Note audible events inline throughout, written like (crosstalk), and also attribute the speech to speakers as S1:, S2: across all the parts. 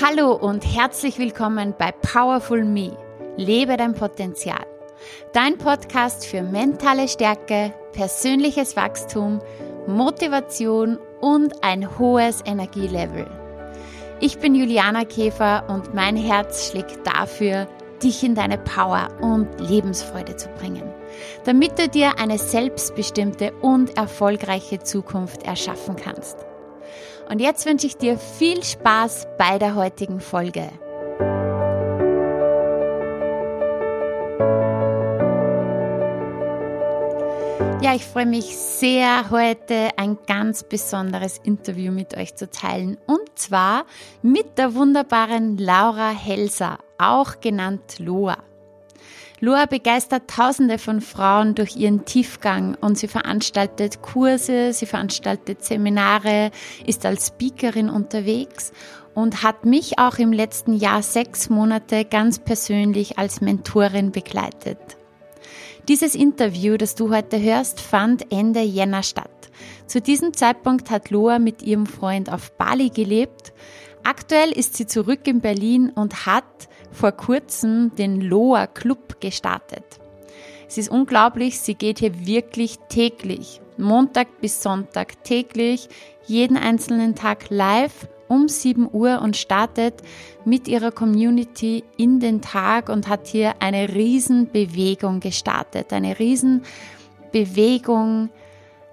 S1: Hallo und herzlich willkommen bei Powerful Me. Lebe dein Potenzial. Dein Podcast für mentale Stärke, persönliches Wachstum, Motivation und ein hohes Energielevel. Ich bin Juliana Käfer und mein Herz schlägt dafür, dich in deine Power und Lebensfreude zu bringen, damit du dir eine selbstbestimmte und erfolgreiche Zukunft erschaffen kannst. Und jetzt wünsche ich dir viel Spaß bei der heutigen Folge. Ja, ich freue mich sehr, heute ein ganz besonderes Interview mit euch zu teilen. Und zwar mit der wunderbaren Laura Helser, auch genannt Loa. Loa begeistert Tausende von Frauen durch ihren Tiefgang und sie veranstaltet Kurse, sie veranstaltet Seminare, ist als Speakerin unterwegs und hat mich auch im letzten Jahr sechs Monate ganz persönlich als Mentorin begleitet. Dieses Interview, das du heute hörst, fand Ende Jänner statt. Zu diesem Zeitpunkt hat Loa mit ihrem Freund auf Bali gelebt. Aktuell ist sie zurück in Berlin und hat vor kurzem den Loa Club gestartet. Es ist unglaublich, sie geht hier wirklich täglich, Montag bis Sonntag täglich, jeden einzelnen Tag live um 7 Uhr und startet mit ihrer Community in den Tag und hat hier eine Riesenbewegung gestartet, eine Riesenbewegung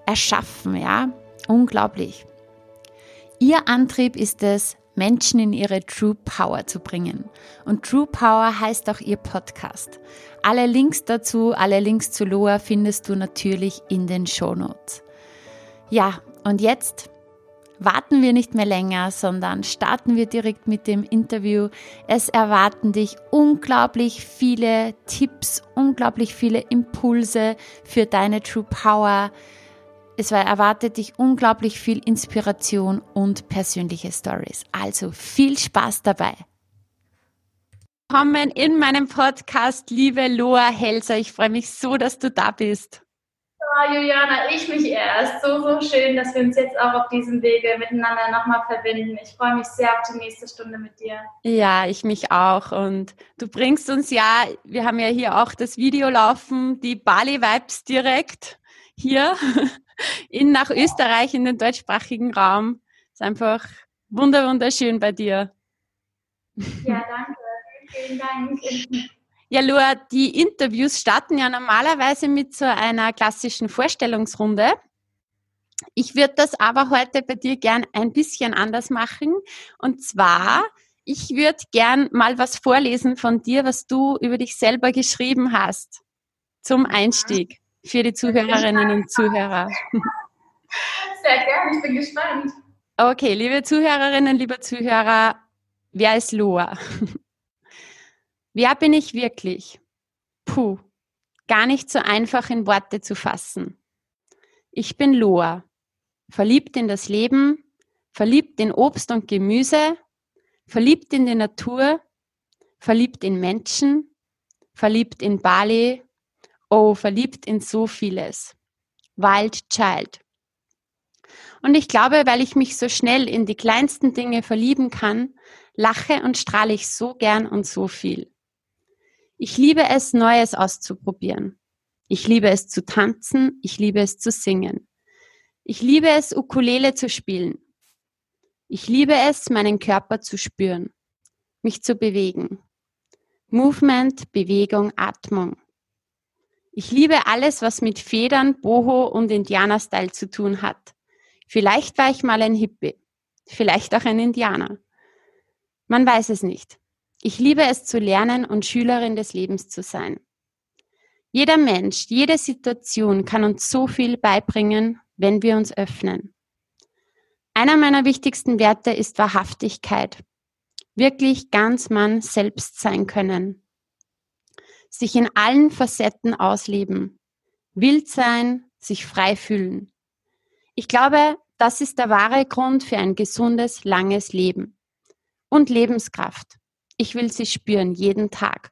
S1: erschaffen, ja, unglaublich. Ihr Antrieb ist es, Menschen in ihre True Power zu bringen. Und True Power heißt auch ihr Podcast. Alle Links dazu, alle Links zu Loa findest du natürlich in den Show Notes. Ja, und jetzt warten wir nicht mehr länger, sondern starten wir direkt mit dem Interview. Es erwarten dich unglaublich viele Tipps, unglaublich viele Impulse für deine True Power es erwartet dich unglaublich viel Inspiration und persönliche Stories. Also viel Spaß dabei. Willkommen in meinem Podcast, liebe Loa Helser. Ich freue mich so, dass du da bist.
S2: Oh, Juliana, ich mich erst. So, so schön, dass wir uns jetzt auch auf diesem Wege miteinander nochmal verbinden. Ich freue mich sehr auf die nächste Stunde mit dir.
S1: Ja, ich mich auch. Und du bringst uns ja, wir haben ja hier auch das Video laufen, die Bali Vibes direkt hier (laughs) in nach Österreich, in den deutschsprachigen Raum. Ist einfach wunderschön bei dir.
S2: Ja, danke. Vielen Dank.
S1: Ja, Lua, die Interviews starten ja normalerweise mit so einer klassischen Vorstellungsrunde. Ich würde das aber heute bei dir gern ein bisschen anders machen. Und zwar, ich würde gern mal was vorlesen von dir, was du über dich selber geschrieben hast zum Einstieg für die Zuhörerinnen und Zuhörer.
S2: Sehr gerne, ich bin gespannt.
S1: Okay, liebe Zuhörerinnen, liebe Zuhörer, wer ist Loa? wer bin ich wirklich? Puh, gar nicht so einfach in Worte zu fassen. Ich bin Loa, verliebt in das Leben, verliebt in Obst und Gemüse, verliebt in die Natur, verliebt in Menschen, verliebt in Bali Oh, verliebt in so vieles. Wild Child. Und ich glaube, weil ich mich so schnell in die kleinsten Dinge verlieben kann, lache und strahle ich so gern und so viel. Ich liebe es, Neues auszuprobieren. Ich liebe es zu tanzen, ich liebe es zu singen. Ich liebe es, Ukulele zu spielen. Ich liebe es, meinen Körper zu spüren, mich zu bewegen. Movement, Bewegung, Atmung. Ich liebe alles, was mit Federn, Boho und Indianer-Style zu tun hat. Vielleicht war ich mal ein Hippie, vielleicht auch ein Indianer. Man weiß es nicht. Ich liebe es zu lernen und Schülerin des Lebens zu sein. Jeder Mensch, jede Situation kann uns so viel beibringen, wenn wir uns öffnen. Einer meiner wichtigsten Werte ist Wahrhaftigkeit. Wirklich ganz Mann selbst sein können sich in allen Facetten ausleben, wild sein, sich frei fühlen. Ich glaube, das ist der wahre Grund für ein gesundes, langes Leben. Und Lebenskraft. Ich will sie spüren jeden Tag.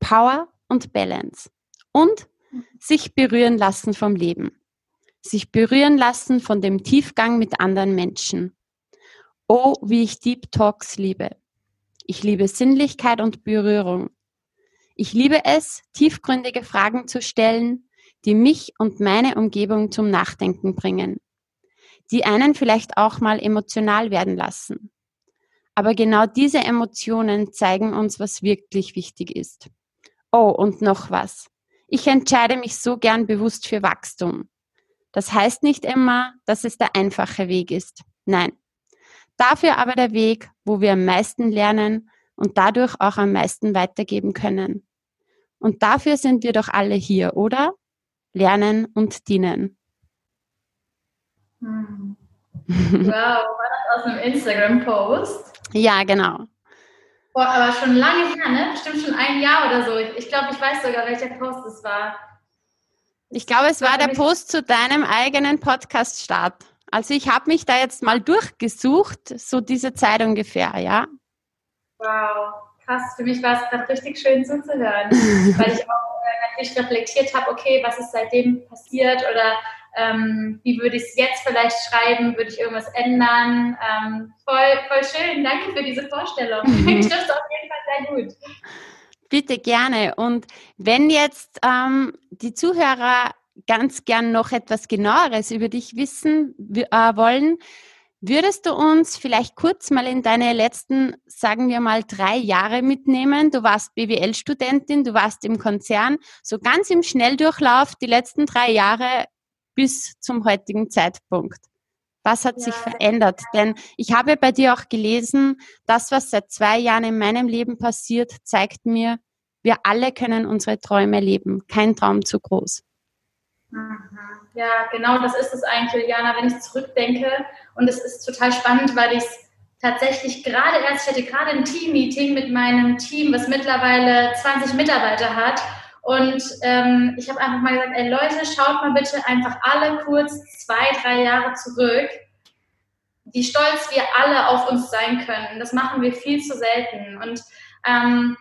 S1: Power und Balance. Und sich berühren lassen vom Leben. Sich berühren lassen von dem Tiefgang mit anderen Menschen. Oh, wie ich Deep Talks liebe. Ich liebe Sinnlichkeit und Berührung. Ich liebe es, tiefgründige Fragen zu stellen, die mich und meine Umgebung zum Nachdenken bringen, die einen vielleicht auch mal emotional werden lassen. Aber genau diese Emotionen zeigen uns, was wirklich wichtig ist. Oh, und noch was. Ich entscheide mich so gern bewusst für Wachstum. Das heißt nicht immer, dass es der einfache Weg ist. Nein. Dafür aber der Weg, wo wir am meisten lernen und dadurch auch am meisten weitergeben können. Und dafür sind wir doch alle hier, oder? Lernen und dienen.
S2: Hm. Wow, war das aus einem Instagram-Post?
S1: Ja, genau.
S2: Boah, aber schon lange her, ne? Bestimmt schon ein Jahr oder so. Ich glaube, ich weiß sogar, welcher Post es war.
S1: Ich glaube, es war der Post zu deinem eigenen Podcast-Start. Also ich habe mich da jetzt mal durchgesucht, so diese Zeit ungefähr, ja.
S2: Wow, krass. Für mich war es gerade richtig schön zuzuhören, (laughs) weil ich auch äh, natürlich reflektiert habe, okay, was ist seitdem passiert oder ähm, wie würde ich es jetzt vielleicht schreiben, würde ich irgendwas ändern. Ähm, voll, voll schön, danke für diese Vorstellung. Mhm. Trifft auf jeden Fall sehr gut.
S1: Bitte gerne. Und wenn jetzt ähm, die Zuhörer ganz gern noch etwas genaueres über dich wissen äh, wollen, würdest du uns vielleicht kurz mal in deine letzten, sagen wir mal, drei Jahre mitnehmen? Du warst BWL-Studentin, du warst im Konzern, so ganz im Schnelldurchlauf die letzten drei Jahre bis zum heutigen Zeitpunkt. Was hat ja. sich verändert? Denn ich habe bei dir auch gelesen, das, was seit zwei Jahren in meinem Leben passiert, zeigt mir, wir alle können unsere Träume leben. Kein Traum zu groß.
S2: Mhm. Ja, genau das ist es eigentlich, Juliana, wenn ich zurückdenke. Und es ist total spannend, weil ich es tatsächlich gerade erst, ich hatte gerade ein Team-Meeting mit meinem Team, was mittlerweile 20 Mitarbeiter hat. Und ähm, ich habe einfach mal gesagt, ey Leute, schaut mal bitte einfach alle kurz zwei, drei Jahre zurück, wie stolz wir alle auf uns sein können. Das machen wir viel zu selten. Und ähm,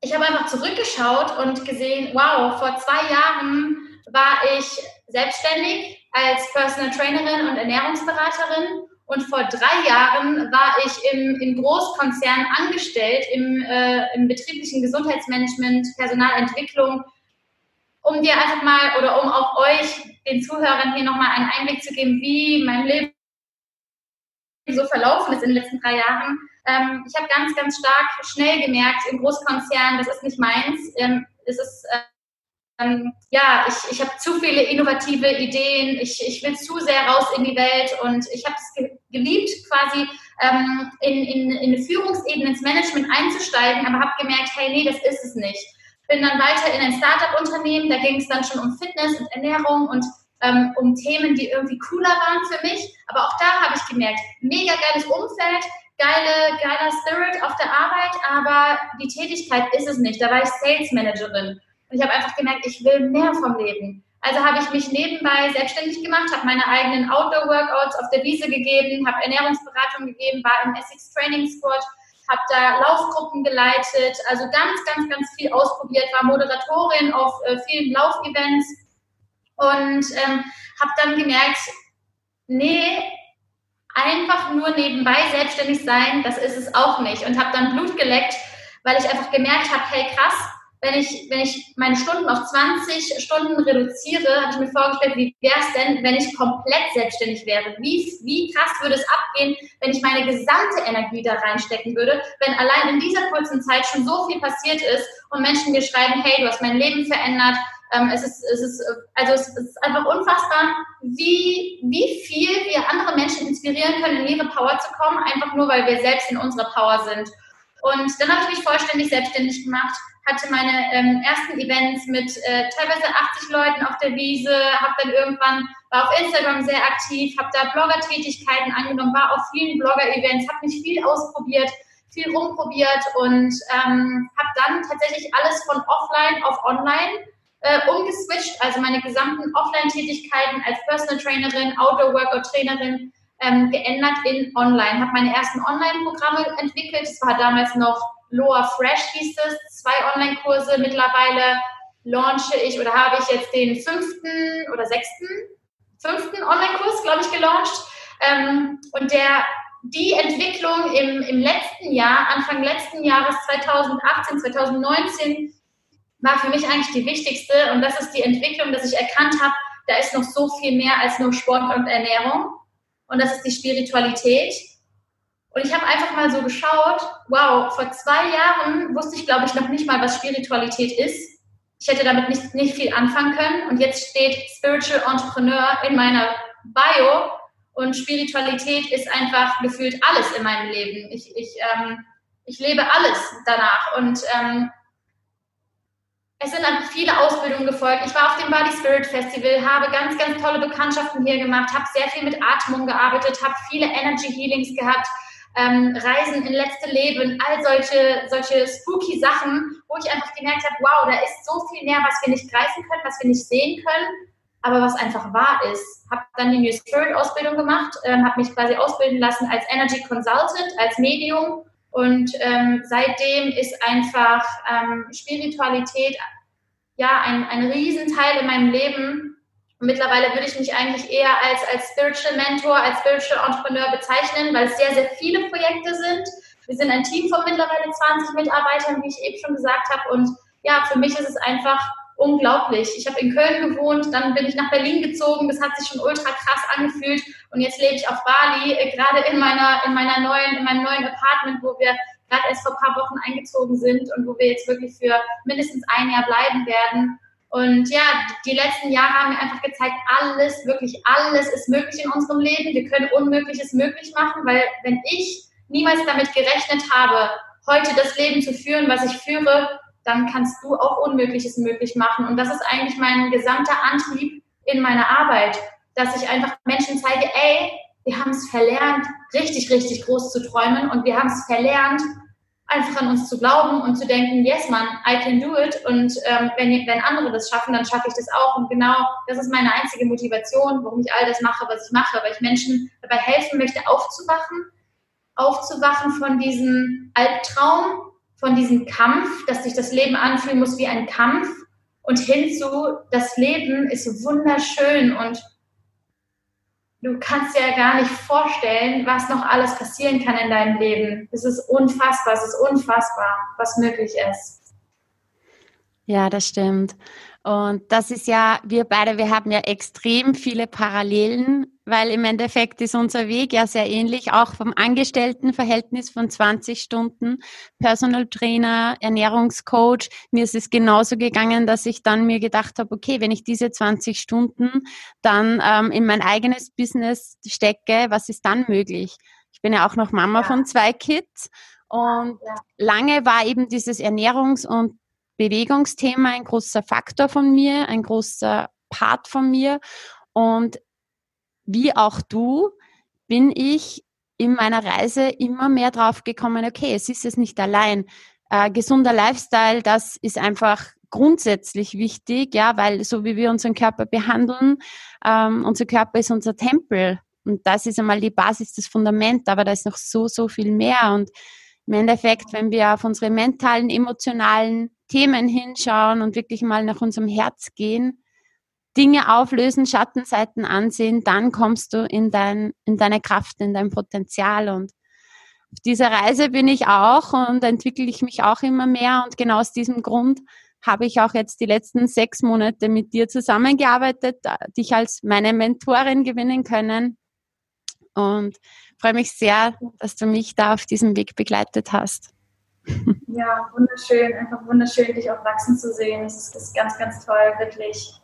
S2: ich habe einfach zurückgeschaut und gesehen, wow, vor zwei Jahren war ich selbstständig als Personal Trainerin und Ernährungsberaterin und vor drei Jahren war ich im, im Großkonzern angestellt, im, äh, im betrieblichen Gesundheitsmanagement, Personalentwicklung, um dir einfach mal oder um auch euch, den Zuhörern hier nochmal einen Einblick zu geben, wie mein Leben so verlaufen ist in den letzten drei Jahren. Ähm, ich habe ganz, ganz stark schnell gemerkt, im Großkonzern, das ist nicht meins. Ähm, es ist äh, ähm, ja, ich, ich habe zu viele innovative Ideen, ich, ich will zu sehr raus in die Welt und ich habe es ge geliebt, quasi ähm, in, in, in eine Führungsebene, ins Management einzusteigen, aber habe gemerkt, hey, nee, das ist es nicht. Bin dann weiter in ein Startup-Unternehmen, da ging es dann schon um Fitness und Ernährung und ähm, um Themen, die irgendwie cooler waren für mich. Aber auch da habe ich gemerkt, mega geiles Umfeld, geile, geiler Spirit auf der Arbeit, aber die Tätigkeit ist es nicht. Da war ich Sales Managerin. Und ich habe einfach gemerkt, ich will mehr vom Leben. Also habe ich mich nebenbei selbstständig gemacht, habe meine eigenen Outdoor-Workouts auf der Wiese gegeben, habe Ernährungsberatung gegeben, war im Essex Training Sport, habe da Laufgruppen geleitet, also ganz, ganz, ganz viel ausprobiert, war Moderatorin auf äh, vielen Laufevents und ähm, habe dann gemerkt, nee, einfach nur nebenbei selbstständig sein, das ist es auch nicht und habe dann Blut geleckt, weil ich einfach gemerkt habe, hey krass, wenn ich, wenn ich meine Stunden auf 20 Stunden reduziere, habe ich mir vorgestellt, wie wäre es denn, wenn ich komplett selbstständig wäre? Wie, wie krass würde es abgehen, wenn ich meine gesamte Energie da reinstecken würde, wenn allein in dieser kurzen Zeit schon so viel passiert ist und Menschen mir schreiben, hey, du hast mein Leben verändert. Ähm, es, ist, es, ist, also es ist einfach unfassbar, wie, wie viel wir andere Menschen inspirieren können, in ihre Power zu kommen, einfach nur, weil wir selbst in unserer Power sind. Und dann habe ich mich vollständig selbstständig gemacht hatte meine ähm, ersten Events mit äh, teilweise 80 Leuten auf der Wiese, habe dann irgendwann, war auf Instagram sehr aktiv, habe da Blogger-Tätigkeiten angenommen, war auf vielen Blogger-Events, habe mich viel ausprobiert, viel rumprobiert und ähm, habe dann tatsächlich alles von offline auf online äh, umgeswitcht, also meine gesamten Offline-Tätigkeiten als Personal Trainerin, Outdoor-Workout-Trainerin ähm, geändert in online. Habe meine ersten Online-Programme entwickelt. Es war damals noch Loa Fresh hieß es, zwei Online-Kurse. Mittlerweile launche ich oder habe ich jetzt den fünften oder sechsten, fünften Online-Kurs, glaube ich, gelauncht. Ähm, und der die Entwicklung im, im letzten Jahr, Anfang letzten Jahres 2018, 2019, war für mich eigentlich die wichtigste. Und das ist die Entwicklung, dass ich erkannt habe, da ist noch so viel mehr als nur Sport und Ernährung. Und das ist die Spiritualität. Und ich habe einfach mal so geschaut, wow, vor zwei Jahren wusste ich, glaube ich, noch nicht mal, was Spiritualität ist. Ich hätte damit nicht, nicht viel anfangen können. Und jetzt steht Spiritual Entrepreneur in meiner Bio. Und Spiritualität ist einfach gefühlt alles in meinem Leben. Ich, ich, ähm, ich lebe alles danach. Und ähm, es sind dann viele Ausbildungen gefolgt. Ich war auf dem Body Spirit Festival, habe ganz, ganz tolle Bekanntschaften hier gemacht, habe sehr viel mit Atmung gearbeitet, habe viele Energy Healings gehabt, ähm, Reisen in letzte Leben, all solche, solche spooky Sachen, wo ich einfach gemerkt habe, wow, da ist so viel mehr, was wir nicht greifen können, was wir nicht sehen können, aber was einfach wahr ist. Habe dann die New Spirit Ausbildung gemacht, ähm, habe mich quasi ausbilden lassen als Energy Consultant, als Medium und ähm, seitdem ist einfach ähm, Spiritualität ja ein, ein Riesenteil in meinem Leben. Mittlerweile würde ich mich eigentlich eher als, als Spiritual Mentor, als Spiritual Entrepreneur bezeichnen, weil es sehr, sehr viele Projekte sind. Wir sind ein Team von mittlerweile 20 Mitarbeitern, wie ich eben schon gesagt habe. Und ja, für mich ist es einfach unglaublich. Ich habe in Köln gewohnt, dann bin ich nach Berlin gezogen, das hat sich schon ultra krass angefühlt und jetzt lebe ich auf Bali, äh, gerade in meiner, in meiner neuen, in meinem neuen Apartment, wo wir gerade erst vor ein paar Wochen eingezogen sind und wo wir jetzt wirklich für mindestens ein Jahr bleiben werden. Und ja, die letzten Jahre haben mir einfach gezeigt, alles, wirklich alles ist möglich in unserem Leben. Wir können Unmögliches möglich machen, weil wenn ich niemals damit gerechnet habe, heute das Leben zu führen, was ich führe, dann kannst du auch Unmögliches möglich machen. Und das ist eigentlich mein gesamter Antrieb in meiner Arbeit, dass ich einfach Menschen zeige, ey, wir haben es verlernt, richtig, richtig groß zu träumen und wir haben es verlernt, einfach an uns zu glauben und zu denken, yes, man, I can do it. Und ähm, wenn, wenn andere das schaffen, dann schaffe ich das auch. Und genau das ist meine einzige Motivation, warum ich all das mache, was ich mache, weil ich Menschen dabei helfen möchte, aufzuwachen, aufzuwachen von diesem Albtraum, von diesem Kampf, dass sich das Leben anfühlen muss wie ein Kampf und hinzu, das Leben ist wunderschön und du kannst dir ja gar nicht vorstellen, was noch alles passieren kann in deinem Leben. Es ist unfassbar, es ist unfassbar, was möglich ist.
S1: Ja, das stimmt. Und das ist ja, wir beide, wir haben ja extrem viele Parallelen, weil im Endeffekt ist unser Weg ja sehr ähnlich, auch vom Angestelltenverhältnis von 20 Stunden, Personal Trainer, Ernährungscoach. Mir ist es genauso gegangen, dass ich dann mir gedacht habe, okay, wenn ich diese 20 Stunden dann ähm, in mein eigenes Business stecke, was ist dann möglich? Ich bin ja auch noch Mama ja. von zwei Kids und ja. lange war eben dieses Ernährungs- und Bewegungsthema ein großer Faktor von mir, ein großer Part von mir. Und wie auch du bin ich in meiner Reise immer mehr drauf gekommen, okay, es ist es nicht allein. Äh, gesunder Lifestyle, das ist einfach grundsätzlich wichtig, ja, weil so wie wir unseren Körper behandeln, ähm, unser Körper ist unser Tempel. Und das ist einmal die Basis, das Fundament, aber da ist noch so, so viel mehr. Und im Endeffekt, wenn wir auf unsere mentalen, emotionalen Themen hinschauen und wirklich mal nach unserem Herz gehen, Dinge auflösen, Schattenseiten ansehen, dann kommst du in, dein, in deine Kraft, in dein Potenzial. Und auf dieser Reise bin ich auch und entwickle ich mich auch immer mehr. Und genau aus diesem Grund habe ich auch jetzt die letzten sechs Monate mit dir zusammengearbeitet, dich als meine Mentorin gewinnen können. Und freue mich sehr, dass du mich da auf diesem Weg begleitet hast.
S2: Ja, wunderschön, einfach wunderschön, dich auch wachsen zu sehen. Das ist, ist ganz, ganz toll, wirklich.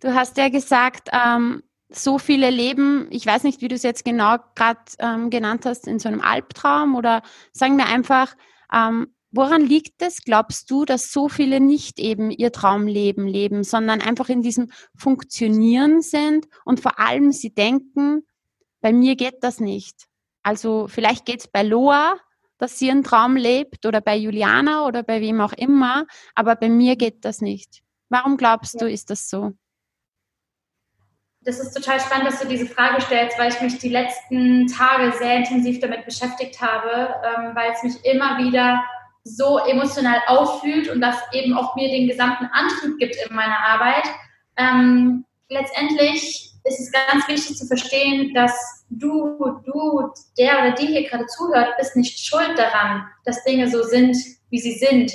S1: Du hast ja gesagt, ähm, so viele leben, ich weiß nicht, wie du es jetzt genau gerade ähm, genannt hast, in so einem Albtraum oder sagen wir einfach, ähm, woran liegt es, glaubst du, dass so viele nicht eben ihr Traumleben leben, sondern einfach in diesem Funktionieren sind und vor allem sie denken, bei mir geht das nicht. Also vielleicht geht es bei Loa, dass sie einen Traum lebt oder bei Juliana oder bei wem auch immer, aber bei mir geht das nicht. Warum glaubst ja. du, ist das so?
S2: Das ist total spannend, dass du diese Frage stellst, weil ich mich die letzten Tage sehr intensiv damit beschäftigt habe, ähm, weil es mich immer wieder so emotional auffühlt und das eben auch mir den gesamten Antrieb gibt in meiner Arbeit. Ähm, letztendlich ist es ganz wichtig zu verstehen, dass du, du, der oder die hier gerade zuhört, bist nicht schuld daran, dass Dinge so sind, wie sie sind.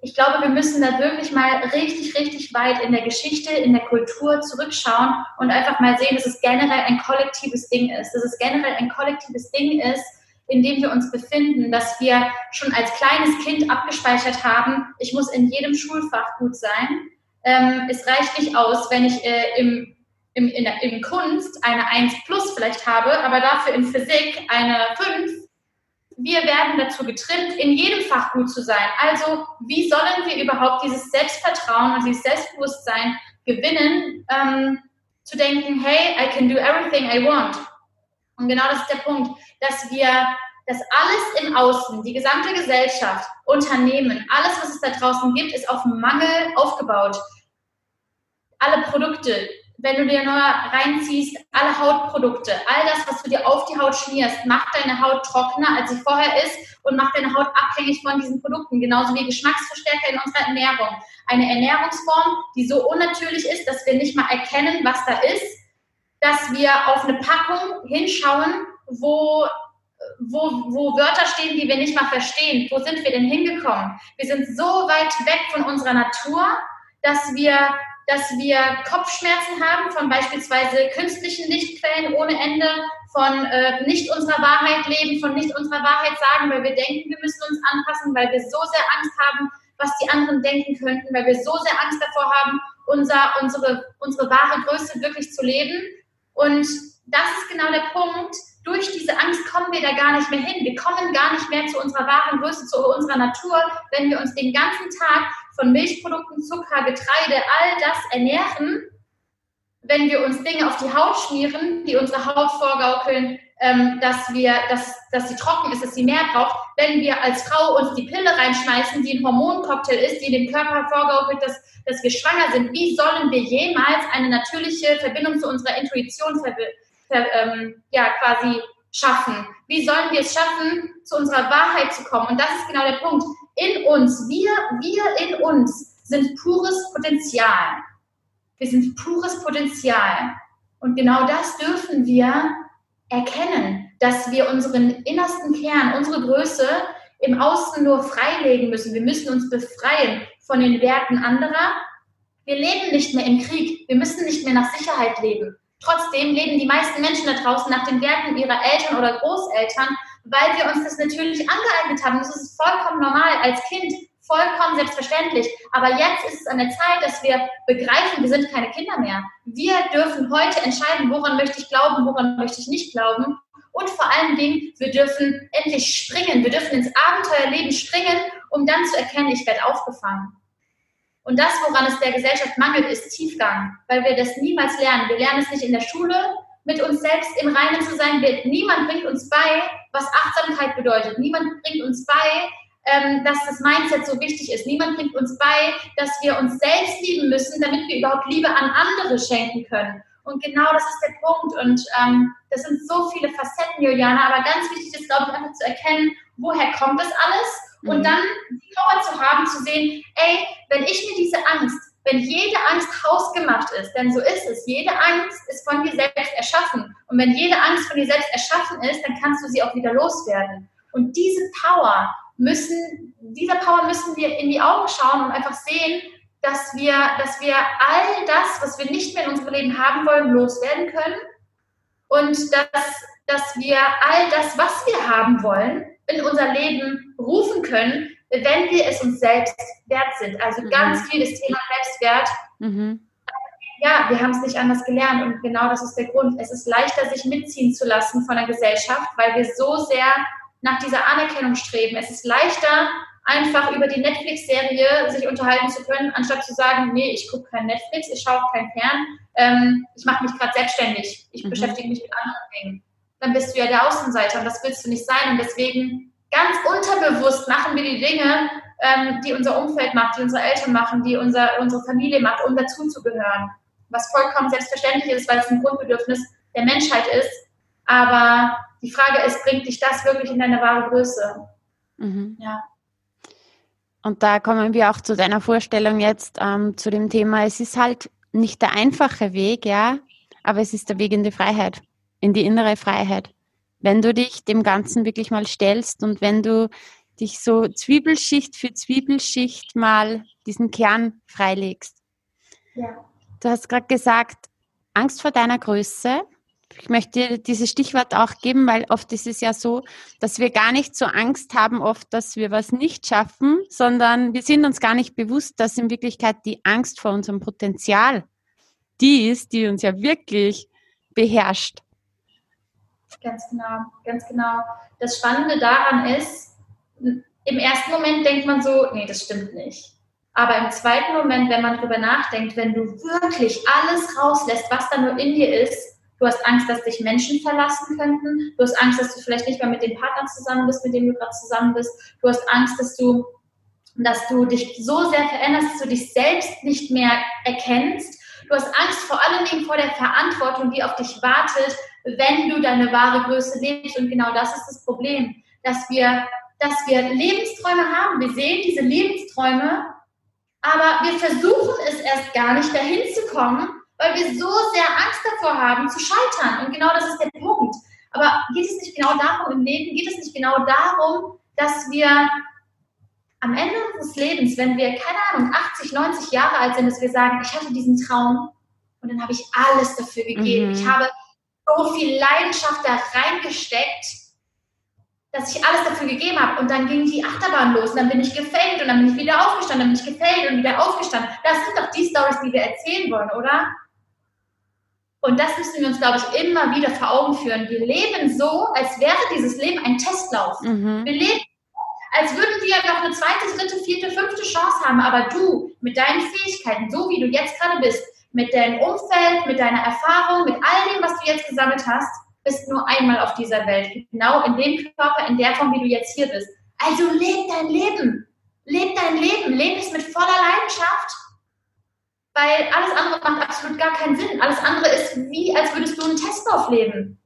S2: Ich glaube, wir müssen da wirklich mal richtig, richtig weit in der Geschichte, in der Kultur zurückschauen und einfach mal sehen, dass es generell ein kollektives Ding ist, dass es generell ein kollektives Ding ist, in dem wir uns befinden, dass wir schon als kleines Kind abgespeichert haben, ich muss in jedem Schulfach gut sein. Ähm, es reicht nicht aus, wenn ich äh, im im, in, in Kunst eine 1 plus vielleicht habe, aber dafür in Physik eine 5, wir werden dazu getrimmt, in jedem Fach gut zu sein. Also wie sollen wir überhaupt dieses Selbstvertrauen und dieses Selbstbewusstsein gewinnen, ähm, zu denken, hey, I can do everything I want. Und genau das ist der Punkt, dass wir, dass alles im Außen, die gesamte Gesellschaft, Unternehmen, alles, was es da draußen gibt, ist auf Mangel aufgebaut. Alle Produkte, wenn du dir nur reinziehst, alle Hautprodukte, all das, was du dir auf die Haut schmierst, macht deine Haut trockener, als sie vorher ist und macht deine Haut abhängig von diesen Produkten, genauso wie Geschmacksverstärker in unserer Ernährung. Eine Ernährungsform, die so unnatürlich ist, dass wir nicht mal erkennen, was da ist, dass wir auf eine Packung hinschauen, wo wo, wo Wörter stehen, die wir nicht mal verstehen. Wo sind wir denn hingekommen? Wir sind so weit weg von unserer Natur, dass wir dass wir Kopfschmerzen haben von beispielsweise künstlichen Lichtquellen ohne Ende, von äh, nicht unserer Wahrheit leben, von nicht unserer Wahrheit sagen, weil wir denken, wir müssen uns anpassen, weil wir so sehr Angst haben, was die anderen denken könnten, weil wir so sehr Angst davor haben, unser, unsere, unsere wahre Größe wirklich zu leben. Und das ist genau der Punkt. Durch diese Angst kommen wir da gar nicht mehr hin. Wir kommen gar nicht mehr zu unserer wahren Größe, zu unserer Natur, wenn wir uns den ganzen Tag von Milchprodukten, Zucker, Getreide, all das ernähren, wenn wir uns Dinge auf die Haut schmieren, die unsere Haut vorgaukeln, ähm, dass, wir, dass, dass sie trocken ist, dass sie mehr braucht, wenn wir als Frau uns die Pille reinschmeißen, die ein Hormoncocktail ist, die dem Körper vorgaukelt, dass, dass wir schwanger sind, wie sollen wir jemals eine natürliche Verbindung zu unserer Intuition ver, ver, ähm, ja, quasi schaffen? Wie sollen wir es schaffen, zu unserer Wahrheit zu kommen? Und das ist genau der Punkt in uns, wir, wir in uns sind pures Potenzial. Wir sind pures Potenzial. Und genau das dürfen wir erkennen, dass wir unseren innersten Kern, unsere Größe im Außen nur freilegen müssen. Wir müssen uns befreien von den Werten anderer. Wir leben nicht mehr im Krieg. Wir müssen nicht mehr nach Sicherheit leben. Trotzdem leben die meisten Menschen da draußen nach den Werten ihrer Eltern oder Großeltern weil wir uns das natürlich angeeignet haben. Das ist vollkommen normal als Kind, vollkommen selbstverständlich. Aber jetzt ist es an der Zeit, dass wir begreifen, wir sind keine Kinder mehr. Wir dürfen heute entscheiden, woran möchte ich glauben, woran möchte ich nicht glauben. Und vor allen Dingen, wir dürfen endlich springen. Wir dürfen ins Abenteuerleben springen, um dann zu erkennen, ich werde aufgefangen. Und das, woran es der Gesellschaft mangelt, ist Tiefgang, weil wir das niemals lernen. Wir lernen es nicht in der Schule, mit uns selbst im Reinen zu sein. Niemand bringt uns bei, was Achtsamkeit bedeutet. Niemand bringt uns bei, ähm, dass das Mindset so wichtig ist. Niemand bringt uns bei, dass wir uns selbst lieben müssen, damit wir überhaupt Liebe an andere schenken können. Und genau das ist der Punkt. Und ähm, das sind so viele Facetten, Juliana. Aber ganz wichtig ist, glaube ich, einfach zu erkennen, woher kommt das alles? Und mhm. dann die Power zu haben, zu sehen, ey, wenn ich mir diese Angst wenn jede Angst hausgemacht ist, denn so ist es, jede Angst ist von dir selbst erschaffen. Und wenn jede Angst von dir selbst erschaffen ist, dann kannst du sie auch wieder loswerden. Und diese Power müssen, dieser Power müssen wir in die Augen schauen und einfach sehen, dass wir, dass wir all das, was wir nicht mehr in unserem Leben haben wollen, loswerden können. Und dass, dass wir all das, was wir haben wollen, in unser Leben rufen können, wenn wir es uns selbst wert sind. Also mhm. ganz viel das Thema Selbstwert. Mhm. Ja, wir haben es nicht anders gelernt und genau das ist der Grund. Es ist leichter, sich mitziehen zu lassen von der Gesellschaft, weil wir so sehr nach dieser Anerkennung streben. Es ist leichter, einfach über die Netflix-Serie sich unterhalten zu können, anstatt zu sagen, nee, ich gucke kein Netflix, ich schaue kein Fern, ähm, ich mache mich gerade selbstständig, ich mhm. beschäftige mich mit anderen Dingen. Dann bist du ja der Außenseiter und das willst du nicht sein und deswegen ganz unterbewusst machen wir die Dinge, ähm, die unser Umfeld macht, die unsere Eltern machen, die unser, unsere Familie macht, um dazuzugehören. Was vollkommen selbstverständlich ist, weil es ein Grundbedürfnis der Menschheit ist. Aber die Frage ist, bringt dich das wirklich in deine wahre Größe? Mhm. Ja.
S1: Und da kommen wir auch zu deiner Vorstellung jetzt ähm, zu dem Thema. Es ist halt nicht der einfache Weg, ja, aber es ist der Weg in die Freiheit in die innere Freiheit. Wenn du dich dem Ganzen wirklich mal stellst und wenn du dich so Zwiebelschicht für Zwiebelschicht mal diesen Kern freilegst. Ja. Du hast gerade gesagt, Angst vor deiner Größe. Ich möchte dieses Stichwort auch geben, weil oft ist es ja so, dass wir gar nicht so Angst haben, oft, dass wir was nicht schaffen, sondern wir sind uns gar nicht bewusst, dass in Wirklichkeit die Angst vor unserem Potenzial die ist, die uns ja wirklich beherrscht.
S2: Ganz genau, ganz genau. Das Spannende daran ist, im ersten Moment denkt man so, nee, das stimmt nicht. Aber im zweiten Moment, wenn man drüber nachdenkt, wenn du wirklich alles rauslässt, was da nur in dir ist, du hast Angst, dass dich Menschen verlassen könnten, du hast Angst, dass du vielleicht nicht mehr mit dem Partner zusammen bist, mit dem du gerade zusammen bist, du hast Angst, dass du, dass du dich so sehr veränderst, dass du dich selbst nicht mehr erkennst. Du hast Angst vor allen Dingen vor der Verantwortung, die auf dich wartet, wenn du deine wahre Größe lebst. Und genau das ist das Problem, dass wir, dass wir Lebensträume haben. Wir sehen diese Lebensträume aber wir versuchen es erst gar nicht dahin zu kommen, weil wir so sehr Angst davor haben, zu scheitern. Und genau das ist der Punkt. Aber geht es nicht genau darum im Leben, geht es nicht genau darum, dass wir am Ende unseres Lebens, wenn wir, keine Ahnung, 80, 90 Jahre alt sind, dass wir sagen, ich hatte diesen Traum und dann habe ich alles dafür gegeben. Mhm. Ich habe so viel Leidenschaft da reingesteckt dass ich alles dafür gegeben habe. Und dann ging die Achterbahn los und dann bin ich gefällt und dann bin ich wieder aufgestanden, dann bin ich gefällt und wieder aufgestanden. Das sind doch die Stories, die wir erzählen wollen, oder? Und das müssen wir uns, glaube ich, immer wieder vor Augen führen. Wir leben so, als wäre dieses Leben ein Testlauf. Mhm. Wir leben, als würden wir noch eine zweite, dritte, vierte, fünfte Chance haben. Aber du mit deinen Fähigkeiten, so wie du jetzt gerade bist, mit deinem Umfeld, mit deiner Erfahrung, mit all dem, was du jetzt gesammelt hast, bist nur einmal auf dieser Welt. Genau in dem Körper, in der Form, wie du jetzt hier bist. Also leb dein Leben. Leb dein Leben. Leb es mit voller Leidenschaft. Weil alles andere macht absolut gar keinen Sinn. Alles andere ist wie, als würdest du einen Testlauf leben.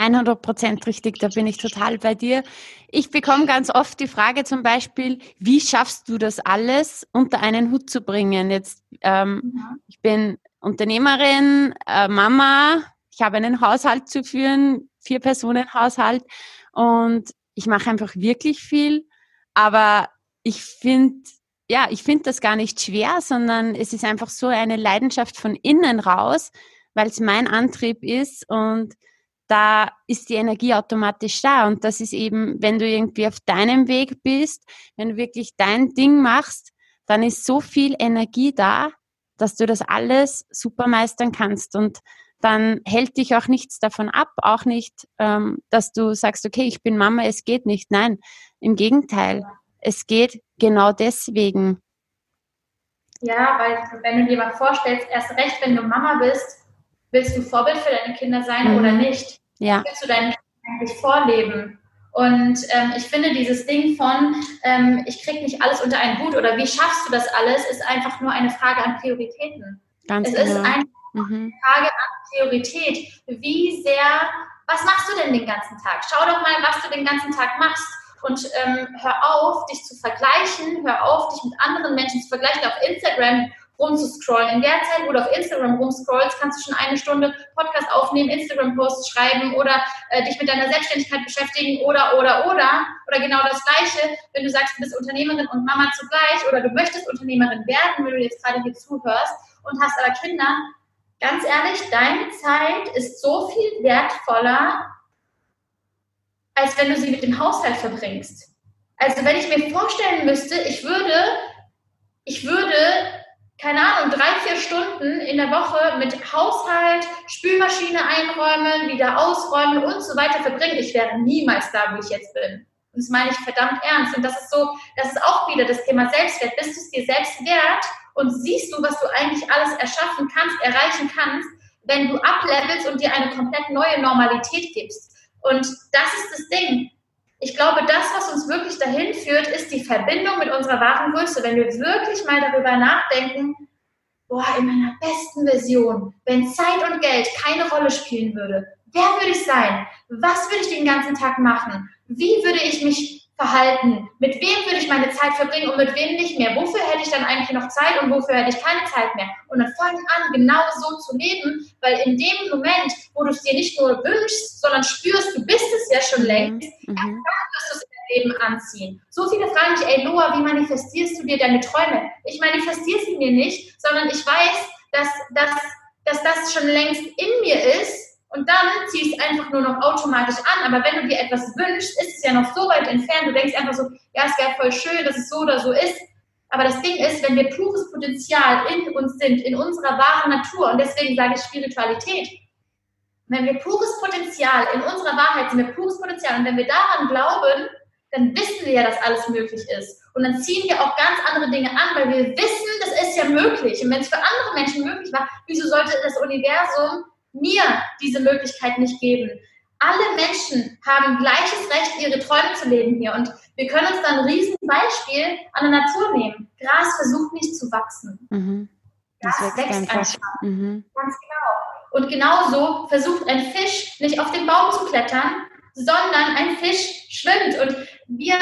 S1: 100 Prozent richtig, da bin ich total bei dir. Ich bekomme ganz oft die Frage zum Beispiel, wie schaffst du das alles unter einen Hut zu bringen? Jetzt, ähm, ja. ich bin Unternehmerin, äh, Mama, ich habe einen Haushalt zu führen, vier Personen Haushalt und ich mache einfach wirklich viel, aber ich finde ja, ich finde das gar nicht schwer, sondern es ist einfach so eine Leidenschaft von innen raus, weil es mein Antrieb ist und da ist die Energie automatisch da. Und das ist eben, wenn du irgendwie auf deinem Weg bist, wenn du wirklich dein Ding machst, dann ist so viel Energie da, dass du das alles super meistern kannst. Und dann hält dich auch nichts davon ab, auch nicht, ähm, dass du sagst, okay, ich bin Mama, es geht nicht. Nein, im Gegenteil, es geht genau deswegen.
S2: Ja, weil wenn du dir mal vorstellst, erst recht, wenn du Mama bist, willst du Vorbild für deine Kinder sein mhm. oder nicht? Ja. Willst du deinen eigentlich vorleben? Und ähm, ich finde dieses Ding von, ähm, ich krieg nicht alles unter einen Hut oder wie schaffst du das alles, ist einfach nur eine Frage an Prioritäten. Ganz es genau. ist einfach Mhm. Frage an Priorität. Wie sehr, was machst du denn den ganzen Tag? Schau doch mal, was du den ganzen Tag machst. Und ähm, hör auf, dich zu vergleichen, hör auf, dich mit anderen Menschen zu vergleichen, auf Instagram rumzuscrollen. In der Zeit, wo du auf Instagram rumscrollst, kannst du schon eine Stunde Podcast aufnehmen, Instagram-Posts schreiben oder äh, dich mit deiner Selbstständigkeit beschäftigen oder, oder, oder. Oder genau das Gleiche, wenn du sagst, du bist Unternehmerin und Mama zugleich oder du möchtest Unternehmerin werden, wenn du jetzt gerade hier zuhörst und hast aber Kinder, ganz ehrlich, deine Zeit ist so viel wertvoller, als wenn du sie mit dem Haushalt verbringst. Also wenn ich mir vorstellen müsste, ich würde, ich würde, keine Ahnung, drei, vier Stunden in der Woche mit Haushalt, Spülmaschine einräumen, wieder ausräumen und so weiter verbringen, ich wäre niemals da, wo ich jetzt bin. Und das meine ich verdammt ernst. Und das ist so, das ist auch wieder das Thema Selbstwert. Bist du es dir selbst wert, und siehst du, was du eigentlich alles erschaffen kannst, erreichen kannst, wenn du ablevelst und dir eine komplett neue Normalität gibst. Und das ist das Ding. Ich glaube, das, was uns wirklich dahin führt, ist die Verbindung mit unserer wahren Größe. Wenn wir wirklich mal darüber nachdenken, boah, in meiner besten Version, wenn Zeit und Geld keine Rolle spielen würde, wer würde ich sein? Was würde ich den ganzen Tag machen? Wie würde ich mich verhalten? Mit wem würde ich meine Zeit verbringen und mit wem nicht mehr? Wofür hätte ich dann eigentlich noch Zeit und wofür hätte ich keine Zeit mehr? Und dann fangen an, genau so zu leben, weil in dem Moment, wo du es dir nicht nur wünschst, sondern spürst, du bist es ja schon mhm. längst, mhm. dann wirst du es in dein Leben anziehen. So viele fragen mich, ey Loa, wie manifestierst du dir deine Träume? Ich manifestiere sie mir nicht, sondern ich weiß, dass, dass, dass das schon längst in mir ist und dann ziehst du einfach nur noch automatisch an. Aber wenn du dir etwas wünschst, ist es ja noch so weit entfernt. Du denkst einfach so, ja, es wäre voll schön, dass es so oder so ist. Aber das Ding ist, wenn wir pures Potenzial in uns sind, in unserer wahren Natur, und deswegen sage ich Spiritualität, wenn wir pures Potenzial in unserer Wahrheit sind, wir pures Potenzial, und wenn wir daran glauben, dann wissen wir ja, dass alles möglich ist. Und dann ziehen wir auch ganz andere Dinge an, weil wir wissen, das ist ja möglich. Und wenn es für andere Menschen möglich war, wieso sollte das Universum mir diese Möglichkeit nicht geben. Alle Menschen haben gleiches Recht, ihre Träume zu leben hier. Und wir können uns dann ein Riesenbeispiel an der Natur nehmen. Gras versucht nicht zu wachsen. Mhm. Das Gras wächst einfach. einfach. Mhm. Ganz genau. Und genauso versucht ein Fisch nicht auf den Baum zu klettern, sondern ein Fisch schwimmt. Und wir,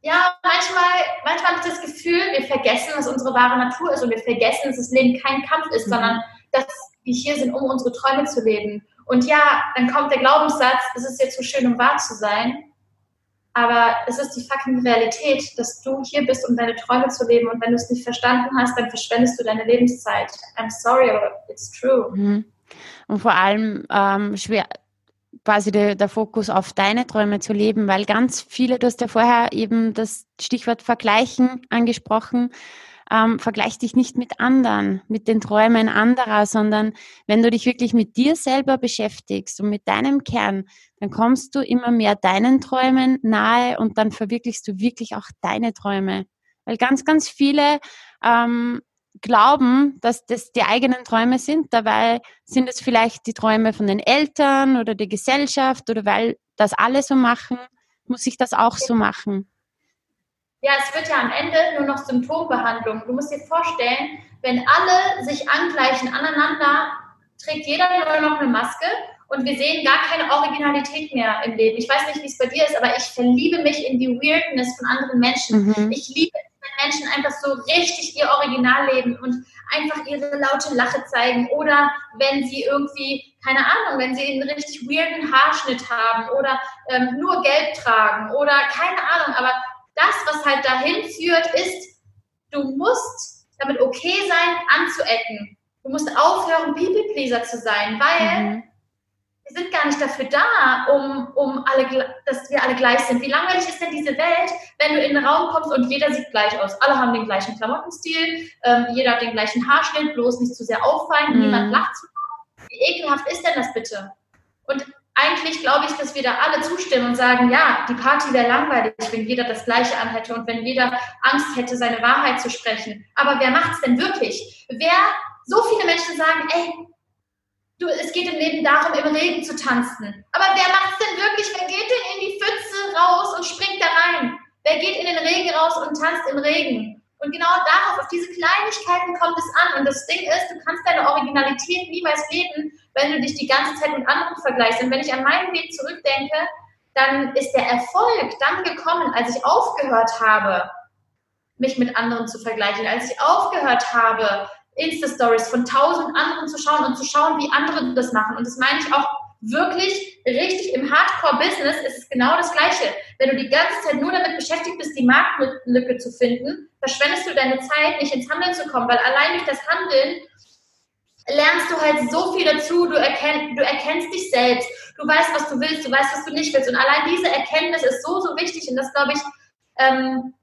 S2: ja, manchmal, manchmal habe ich das Gefühl, wir vergessen, was unsere wahre Natur ist und wir vergessen, dass das Leben kein Kampf ist, mhm. sondern dass wir hier sind, um unsere Träume zu leben. Und ja, dann kommt der Glaubenssatz, es ist jetzt so schön, um wahr zu sein. Aber es ist die fucking Realität, dass du hier bist, um deine Träume zu leben. Und wenn du es nicht verstanden hast, dann verschwendest du deine Lebenszeit. I'm sorry, but it's true. Mhm.
S1: Und vor allem ähm, schwer, quasi der, der, Fokus auf deine Träume zu leben, weil ganz viele, du hast ja vorher eben das Stichwort Vergleichen angesprochen, ähm, vergleich dich nicht mit anderen, mit den Träumen anderer, sondern wenn du dich wirklich mit dir selber beschäftigst und mit deinem Kern, dann kommst du immer mehr deinen Träumen nahe und dann verwirklichst du wirklich auch deine Träume. Weil ganz, ganz viele ähm, glauben, dass das die eigenen Träume sind. Dabei sind es vielleicht die Träume von den Eltern oder der Gesellschaft oder weil das alle so machen, muss ich das auch so machen.
S2: Ja, es wird ja am Ende nur noch Symptombehandlung. Du musst dir vorstellen, wenn alle sich angleichen aneinander, trägt jeder nur noch eine Maske und wir sehen gar keine Originalität mehr im Leben. Ich weiß nicht, wie es bei dir ist, aber ich verliebe mich in die Weirdness von anderen Menschen. Mhm. Ich liebe wenn Menschen einfach so richtig ihr Original leben und einfach ihre laute Lache zeigen oder wenn sie irgendwie, keine Ahnung, wenn sie einen richtig weirden Haarschnitt haben oder ähm, nur Gelb tragen oder keine Ahnung, aber das, was halt dahin führt, ist, du musst damit okay sein, anzuecken. Du musst aufhören, People-Pleaser zu sein, weil mhm. wir sind gar nicht dafür da, um, um alle, dass wir alle gleich sind. Wie langweilig ist denn diese Welt, wenn du in den Raum kommst und jeder sieht gleich aus? Alle haben den gleichen Klamottenstil, ähm, jeder hat den gleichen Haarschnitt, bloß nicht zu sehr auffallen, mhm. niemand lacht zu. Wie ekelhaft ist denn das bitte? Und eigentlich glaube ich, dass wir da alle zustimmen und sagen, ja, die Party wäre langweilig, wenn jeder das Gleiche anhätte und wenn jeder Angst hätte, seine Wahrheit zu sprechen. Aber wer macht es denn wirklich? Wer, so viele Menschen sagen, ey, du, es geht im Leben darum, im Regen zu tanzen. Aber wer macht es denn wirklich? Wer geht denn in die Pfütze raus und springt da rein? Wer geht in den Regen raus und tanzt im Regen? Und genau darauf, auf diese Kleinigkeiten kommt es an. Und das Ding ist, du kannst deine Originalität niemals leben, wenn du dich die ganze Zeit mit anderen vergleichst. Und wenn ich an meinen Weg zurückdenke, dann ist der Erfolg dann gekommen, als ich aufgehört habe, mich mit anderen zu vergleichen, als ich aufgehört habe, Insta-Stories von tausend anderen zu schauen und zu schauen, wie andere das machen. Und das meine ich auch wirklich richtig im Hardcore-Business ist es genau das Gleiche. Wenn du die ganze Zeit nur damit beschäftigt bist, die Marktlücke zu finden, verschwendest du deine Zeit, nicht ins Handeln zu kommen, weil allein durch das Handeln lernst du halt so viel dazu, du, erkenn, du erkennst dich selbst, du weißt, was du willst, du weißt, was du nicht willst. Und allein diese Erkenntnis ist so, so wichtig und das, glaube ich, ähm,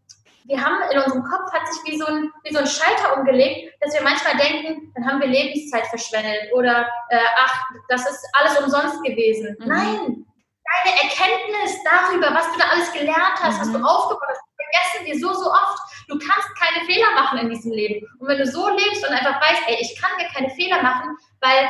S2: wir haben in unserem Kopf hat sich wie so, ein, wie so ein Schalter umgelegt, dass wir manchmal denken, dann haben wir Lebenszeit verschwendet oder äh, ach, das ist alles umsonst gewesen. Mhm. Nein, deine Erkenntnis darüber, was du da alles gelernt hast, mhm. was du aufgebaut hast, vergessen wir so, so oft. Du kannst keine Fehler machen in diesem Leben. Und wenn du so lebst und einfach weißt, ey, ich kann mir keine Fehler machen, weil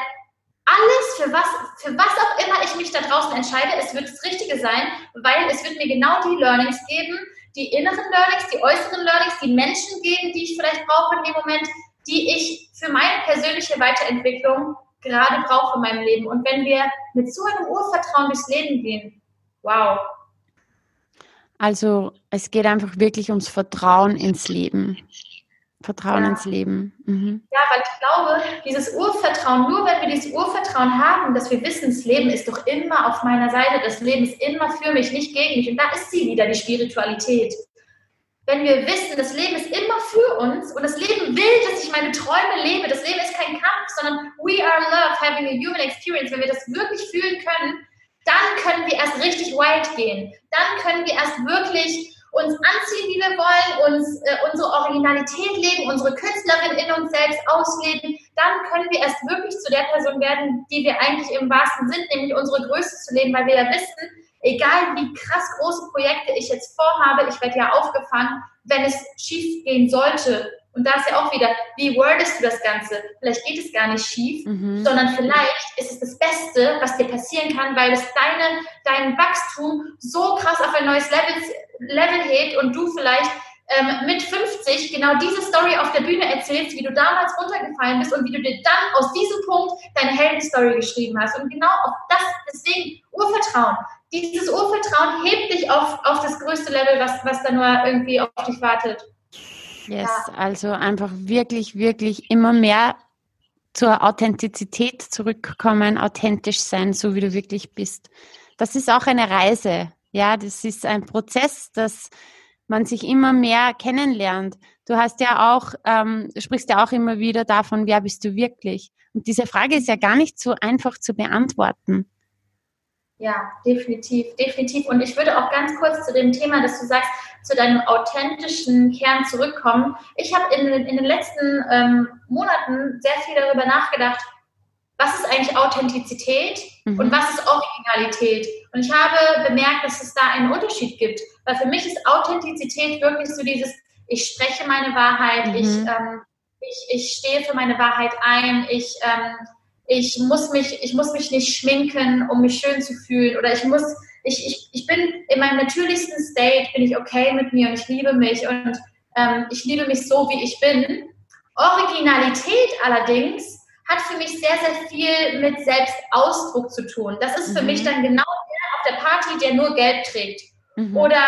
S2: alles, für was, für was auch immer ich mich da draußen entscheide, es wird das Richtige sein, weil es wird mir genau die Learnings geben, die inneren Learnings, die äußeren Learnings, die Menschen geben, die ich vielleicht brauche in dem Moment, die ich für meine persönliche Weiterentwicklung gerade brauche in meinem Leben. Und wenn wir mit so einem Urvertrauen durchs Leben gehen, wow.
S1: Also es geht einfach wirklich ums Vertrauen ins Leben. Vertrauen ja. ins Leben.
S2: Mhm. Ja, weil ich glaube, dieses Urvertrauen, nur wenn wir dieses Urvertrauen haben, dass wir wissen, das Leben ist doch immer auf meiner Seite, das Leben ist immer für mich, nicht gegen mich. Und da ist sie wieder, die Spiritualität. Wenn wir wissen, das Leben ist immer für uns und das Leben will, dass ich meine Träume lebe. Das Leben ist kein Kampf, sondern we are love, having a human experience. Wenn wir das wirklich fühlen können, dann können wir erst richtig wild gehen. Dann können wir erst wirklich uns anziehen, wie wir wollen, uns äh, unsere Originalität leben, unsere Künstlerin in uns selbst ausleben, dann können wir erst wirklich zu der Person werden, die wir eigentlich im wahrsten Sinn, nämlich unsere Größe zu leben, weil wir ja wissen, egal wie krass große Projekte ich jetzt vorhabe, ich werde ja aufgefangen, wenn es schief gehen sollte. Und da ist ja auch wieder, wie wordest du das Ganze? Vielleicht geht es gar nicht schief, mhm. sondern vielleicht ist es das Beste, was dir passieren kann, weil es deine, dein Wachstum so krass auf ein neues Level Level hebt und du vielleicht ähm, mit 50 genau diese Story auf der Bühne erzählst, wie du damals runtergefallen bist und wie du dir dann aus diesem Punkt deine Heldenstory geschrieben hast. Und genau auf das, deswegen Urvertrauen. Dieses Urvertrauen hebt dich auf, auf das größte Level, was, was da nur irgendwie auf dich wartet.
S1: Yes, ja. also einfach wirklich, wirklich immer mehr zur Authentizität zurückkommen, authentisch sein, so wie du wirklich bist. Das ist auch eine Reise. Ja, das ist ein Prozess, dass man sich immer mehr kennenlernt. Du hast ja auch, ähm, sprichst ja auch immer wieder davon, wer bist du wirklich? Und diese Frage ist ja gar nicht so einfach zu beantworten.
S2: Ja, definitiv, definitiv. Und ich würde auch ganz kurz zu dem Thema, dass du sagst, zu deinem authentischen Kern zurückkommen. Ich habe in, in den letzten ähm, Monaten sehr viel darüber nachgedacht, was ist eigentlich Authentizität mhm. und was ist Originalität. Und ich habe bemerkt, dass es da einen Unterschied gibt. Weil für mich ist Authentizität wirklich so dieses, ich spreche meine Wahrheit, mhm. ich, ähm, ich, ich stehe für meine Wahrheit ein, ich, ähm, ich, muss mich, ich muss mich nicht schminken, um mich schön zu fühlen. Oder ich muss, ich, ich, ich bin in meinem natürlichsten State, bin ich okay mit mir und ich liebe mich und ähm, ich liebe mich so, wie ich bin. Originalität allerdings hat für mich sehr, sehr viel mit Selbstausdruck zu tun. Das ist für mhm. mich dann genau der auf der Party, der nur gelb trägt. Mhm. Oder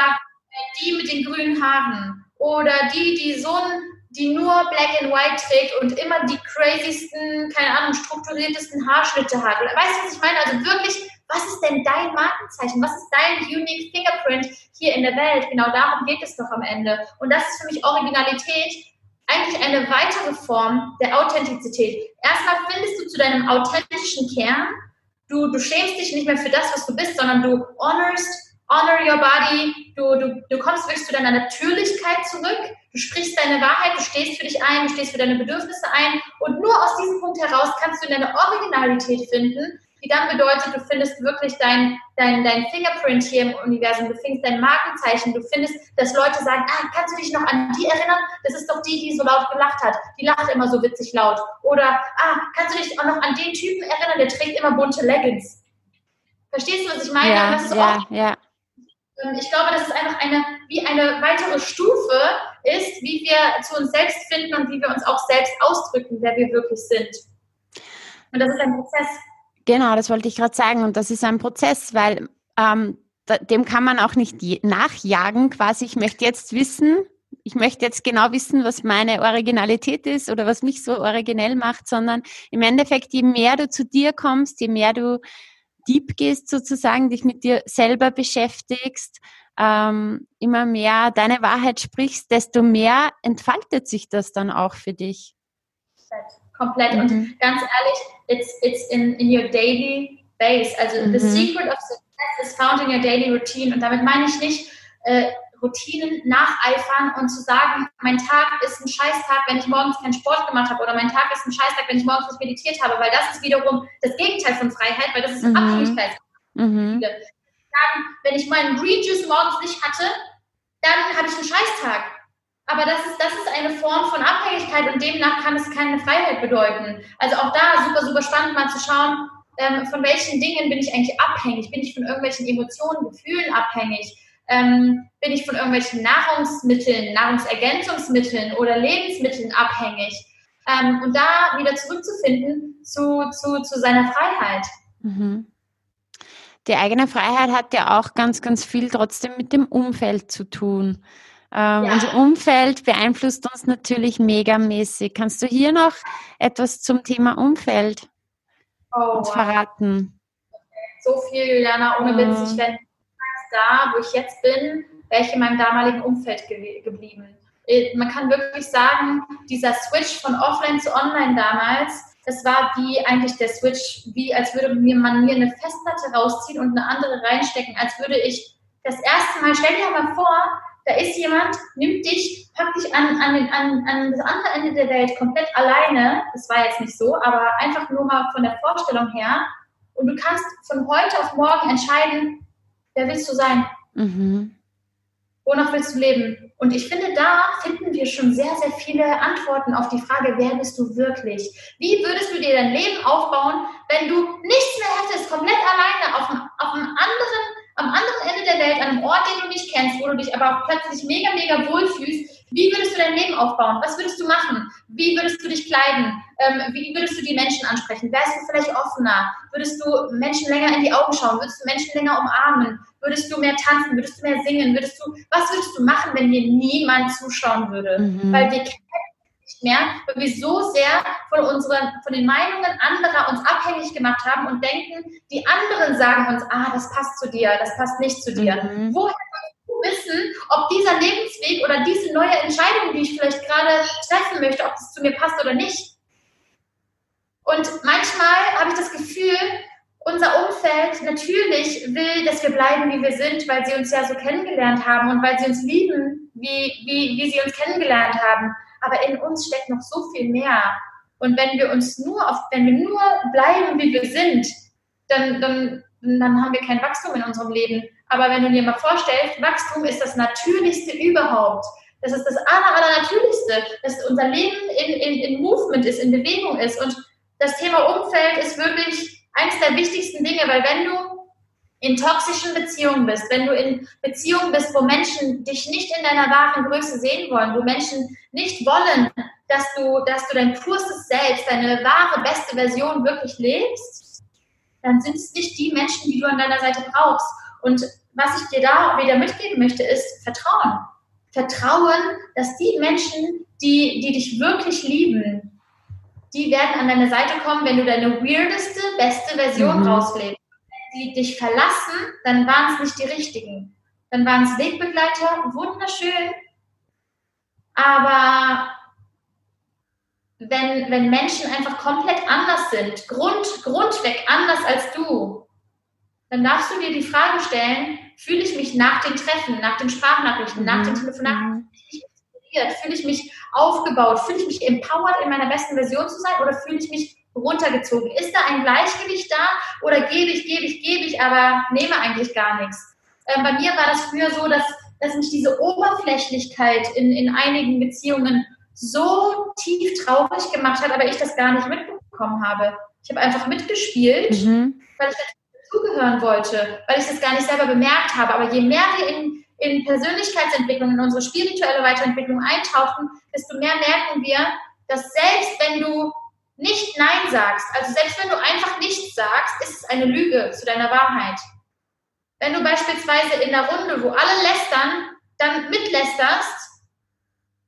S2: die mit den grünen Haaren. Oder die, die so ein, die nur Black and White trägt und immer die crazysten, keine Ahnung, strukturiertesten Haarschnitte hat. Weißt du, was ich meine? Also wirklich, was ist denn dein Markenzeichen? Was ist dein unique Fingerprint hier in der Welt? Genau darum geht es doch am Ende. Und das ist für mich Originalität, eigentlich eine weitere Form der Authentizität. Erstmal findest du zu deinem authentischen Kern. Du, du schämst dich nicht mehr für das, was du bist, sondern du honorst, honor your body. Du, du, du kommst wirklich zu deiner Natürlichkeit zurück. Du sprichst deine Wahrheit, du stehst für dich ein, du stehst für deine Bedürfnisse ein. Und nur aus diesem Punkt heraus kannst du deine Originalität finden, die dann bedeutet, du findest wirklich dein, dein, dein Fingerprint hier im Universum, du findest dein Markenzeichen, du findest, dass Leute sagen, ah, kannst du dich noch an die erinnern? Das ist doch die, die so laut gelacht hat. Die lacht immer so witzig laut. Oder, ah, kannst du dich auch noch an den Typen erinnern, der trägt immer bunte Leggings? Verstehst du, was ich meine?
S1: Ja, ja, auch, ja.
S2: Ich glaube, dass es einfach eine, wie eine weitere Stufe ist, wie wir zu uns selbst finden und wie wir uns auch selbst ausdrücken, wer wir wirklich sind. Und das ist ein Prozess.
S1: Genau, das wollte ich gerade sagen. Und das ist ein Prozess, weil ähm, dem kann man auch nicht nachjagen. Quasi, ich möchte jetzt wissen, ich möchte jetzt genau wissen, was meine Originalität ist oder was mich so originell macht, sondern im Endeffekt, je mehr du zu dir kommst, je mehr du deep gehst sozusagen, dich mit dir selber beschäftigst, ähm, immer mehr deine Wahrheit sprichst, desto mehr entfaltet sich das dann auch für dich
S2: komplett. Mhm. Und ganz ehrlich, it's, it's in, in your daily base. Also mhm. the secret of success is found in your daily routine. Und damit meine ich nicht, äh, Routinen nacheifern und zu sagen, mein Tag ist ein Scheißtag, wenn ich morgens keinen Sport gemacht habe oder mein Tag ist ein Scheißtag, wenn ich morgens nicht meditiert habe, weil das ist wiederum das Gegenteil von Freiheit, weil das ist mhm. Abhängigkeit. Mhm. Sagen, wenn ich meinen Green Juice morgens nicht hatte, dann habe ich einen Scheißtag. Aber das ist, das ist eine Form von Abhängigkeit und demnach kann es keine Freiheit bedeuten. Also auch da super, super spannend mal zu schauen, ähm, von welchen Dingen bin ich eigentlich abhängig? Bin ich von irgendwelchen Emotionen, Gefühlen abhängig? Ähm, bin ich von irgendwelchen Nahrungsmitteln, Nahrungsergänzungsmitteln oder Lebensmitteln abhängig? Ähm, und da wieder zurückzufinden zu, zu, zu seiner Freiheit.
S1: Mhm. die eigene Freiheit hat ja auch ganz, ganz viel trotzdem mit dem Umfeld zu tun. Ähm, ja. Unser Umfeld beeinflusst uns natürlich megamäßig. Kannst du hier noch etwas zum Thema Umfeld oh, uns verraten?
S2: So viel, Juliana, ohne Witz. Ich wäre da, wo ich jetzt bin, wäre ich in meinem damaligen Umfeld ge geblieben. Äh, man kann wirklich sagen, dieser Switch von Offline zu Online damals, das war wie eigentlich der Switch, wie als würde mir man mir eine Festplatte rausziehen und eine andere reinstecken, als würde ich das erste Mal, stell dir mal vor, da ist jemand, nimmt dich, packt dich an, an, den, an, an das andere Ende der Welt komplett alleine. Das war jetzt nicht so, aber einfach nur mal von der Vorstellung her. Und du kannst von heute auf morgen entscheiden, wer willst du sein? Mhm. Wonach willst du leben? Und ich finde, da finden wir schon sehr, sehr viele Antworten auf die Frage, wer bist du wirklich? Wie würdest du dir dein Leben aufbauen, wenn du nichts mehr hättest, komplett alleine auf einem, auf einem anderen, am anderen Ende der Welt, an einem Ort, den du nicht kennst, wo du dich aber auch plötzlich mega, mega wohl fühlst? Wie würdest du dein Leben aufbauen? Was würdest du machen? Wie würdest du dich kleiden? Ähm, wie würdest du die Menschen ansprechen? Wärst du vielleicht offener? Würdest du Menschen länger in die Augen schauen? Würdest du Menschen länger umarmen? Würdest du mehr tanzen? Würdest du mehr singen? Würdest du, was würdest du machen, wenn dir niemand zuschauen würde? Mhm. Weil wir kennen nicht mehr, weil wir so sehr von unseren, von den Meinungen anderer uns abhängig gemacht haben und denken, die anderen sagen uns, ah, das passt zu dir, das passt nicht zu dir. Mhm. Woher wissen, ob dieser Lebensweg oder diese neue Entscheidung, die ich vielleicht gerade treffen möchte, ob das zu mir passt oder nicht. Und manchmal habe ich das Gefühl, unser Umfeld natürlich will, dass wir bleiben, wie wir sind, weil sie uns ja so kennengelernt haben und weil sie uns lieben, wie, wie, wie sie uns kennengelernt haben. Aber in uns steckt noch so viel mehr. Und wenn wir uns nur auf, wenn wir nur bleiben, wie wir sind, dann, dann, dann haben wir kein Wachstum in unserem Leben. Aber wenn du dir mal vorstellst, Wachstum ist das Natürlichste überhaupt. Das ist das aller, aller Natürlichste, dass unser Leben in, in, in Movement ist, in Bewegung ist. Und das Thema Umfeld ist wirklich eines der wichtigsten Dinge, weil wenn du in toxischen Beziehungen bist, wenn du in Beziehungen bist, wo Menschen dich nicht in deiner wahren Größe sehen wollen, wo Menschen nicht wollen, dass du, dass du dein purstes Selbst, deine wahre, beste Version wirklich lebst, dann sind es nicht die Menschen, die du an deiner Seite brauchst. Und was ich dir da wieder mitgeben möchte, ist Vertrauen. Vertrauen, dass die Menschen, die, die dich wirklich lieben, die werden an deine Seite kommen, wenn du deine weirdeste, beste Version mhm. rauslebst. Wenn sie dich verlassen, dann waren es nicht die richtigen. Dann waren es Wegbegleiter, wunderschön. Aber wenn, wenn Menschen einfach komplett anders sind, Grund, grundweg anders als du, dann darfst du dir die Frage stellen, fühle ich mich nach den Treffen, nach den Sprachnachrichten, mhm. nach den Telefonaten, inspiriert, fühle ich mich aufgebaut? Fühle ich mich empowered, in meiner besten Version zu sein oder fühle ich mich runtergezogen? Ist da ein Gleichgewicht da oder gebe ich, gebe ich, gebe ich, aber nehme eigentlich gar nichts? Ähm, bei mir war das früher so, dass, dass mich diese Oberflächlichkeit in, in einigen Beziehungen so tief traurig gemacht hat, aber ich das gar nicht mitbekommen habe. Ich habe einfach mitgespielt, mhm. weil ich dazugehören wollte, weil ich das gar nicht selber bemerkt habe. Aber je mehr wir in in Persönlichkeitsentwicklung, in unsere spirituelle Weiterentwicklung eintauchen, desto mehr merken wir, dass selbst wenn du nicht Nein sagst, also selbst wenn du einfach nichts sagst, ist es eine Lüge zu deiner Wahrheit. Wenn du beispielsweise in der Runde, wo alle lästern, dann mitlästerst,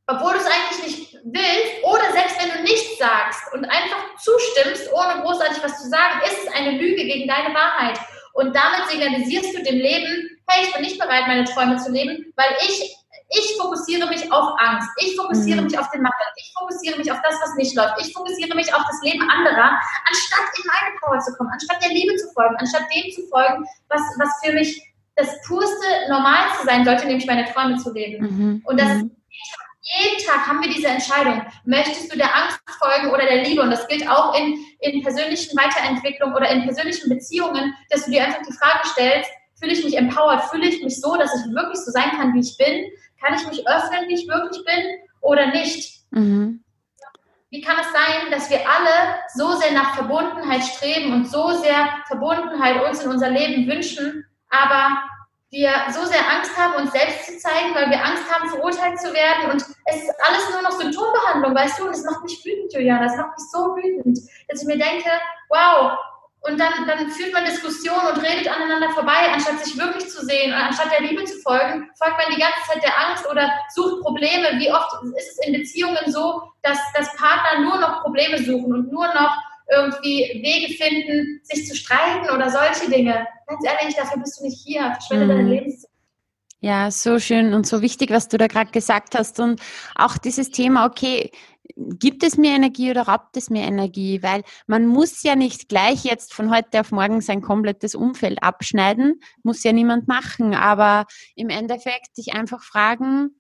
S2: obwohl du es eigentlich nicht willst, oder selbst wenn du nichts sagst und einfach zustimmst, ohne großartig was zu sagen, ist es eine Lüge gegen deine Wahrheit. Und damit signalisierst du dem Leben, hey, ich bin nicht bereit, meine Träume zu leben, weil ich, ich fokussiere mich auf Angst, ich fokussiere mhm. mich auf den Mangel, ich fokussiere mich auf das, was nicht läuft, ich fokussiere mich auf das Leben anderer, anstatt in meine Power zu kommen, anstatt der Liebe zu folgen, anstatt dem zu folgen, was, was für mich das purste Normalste sein sollte, nämlich meine Träume zu leben. Mhm. Und das mhm. jeden Tag haben wir diese Entscheidung. Möchtest du der Angst folgen oder der Liebe? Und das gilt auch in, in persönlichen Weiterentwicklung oder in persönlichen Beziehungen, dass du dir einfach die Frage stellst, Fühle ich mich empowered? Fühle ich mich so, dass ich wirklich so sein kann, wie ich bin? Kann ich mich öffnen, wie ich wirklich bin oder nicht? Mhm. Wie kann es sein, dass wir alle so sehr nach Verbundenheit streben und so sehr Verbundenheit uns in unser Leben wünschen, aber wir so sehr Angst haben, uns selbst zu zeigen, weil wir Angst haben, verurteilt zu werden. Und es ist alles nur noch Symptombehandlung, weißt du? Und es macht mich wütend, Juliana. Es macht mich so wütend, dass ich mir denke, wow, und dann, dann führt man Diskussionen und redet aneinander vorbei, anstatt sich wirklich zu sehen und anstatt der Liebe zu folgen, folgt man die ganze Zeit der Angst oder sucht Probleme. Wie oft ist es in Beziehungen so, dass, dass Partner nur noch Probleme suchen und nur noch irgendwie Wege finden, sich zu streiten oder solche Dinge. Ganz ehrlich, dafür bist du nicht hier. Verschwende mhm. deine Lebenszeit.
S1: Ja, so schön und so wichtig, was du da gerade gesagt hast. Und auch dieses Thema, okay, gibt es mir Energie oder raubt es mir Energie? Weil man muss ja nicht gleich jetzt von heute auf morgen sein komplettes Umfeld abschneiden, muss ja niemand machen. Aber im Endeffekt sich einfach fragen,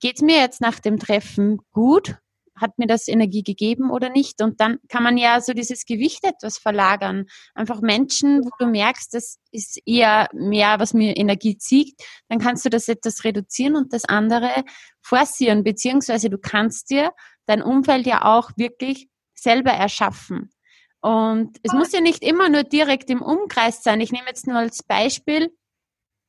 S1: geht es mir jetzt nach dem Treffen gut hat mir das Energie gegeben oder nicht? Und dann kann man ja so dieses Gewicht etwas verlagern. Einfach Menschen, wo du merkst, das ist eher mehr, was mir Energie zieht, dann kannst du das etwas reduzieren und das andere forcieren, beziehungsweise du kannst dir dein Umfeld ja auch wirklich selber erschaffen. Und es muss ja nicht immer nur direkt im Umkreis sein. Ich nehme jetzt nur als Beispiel,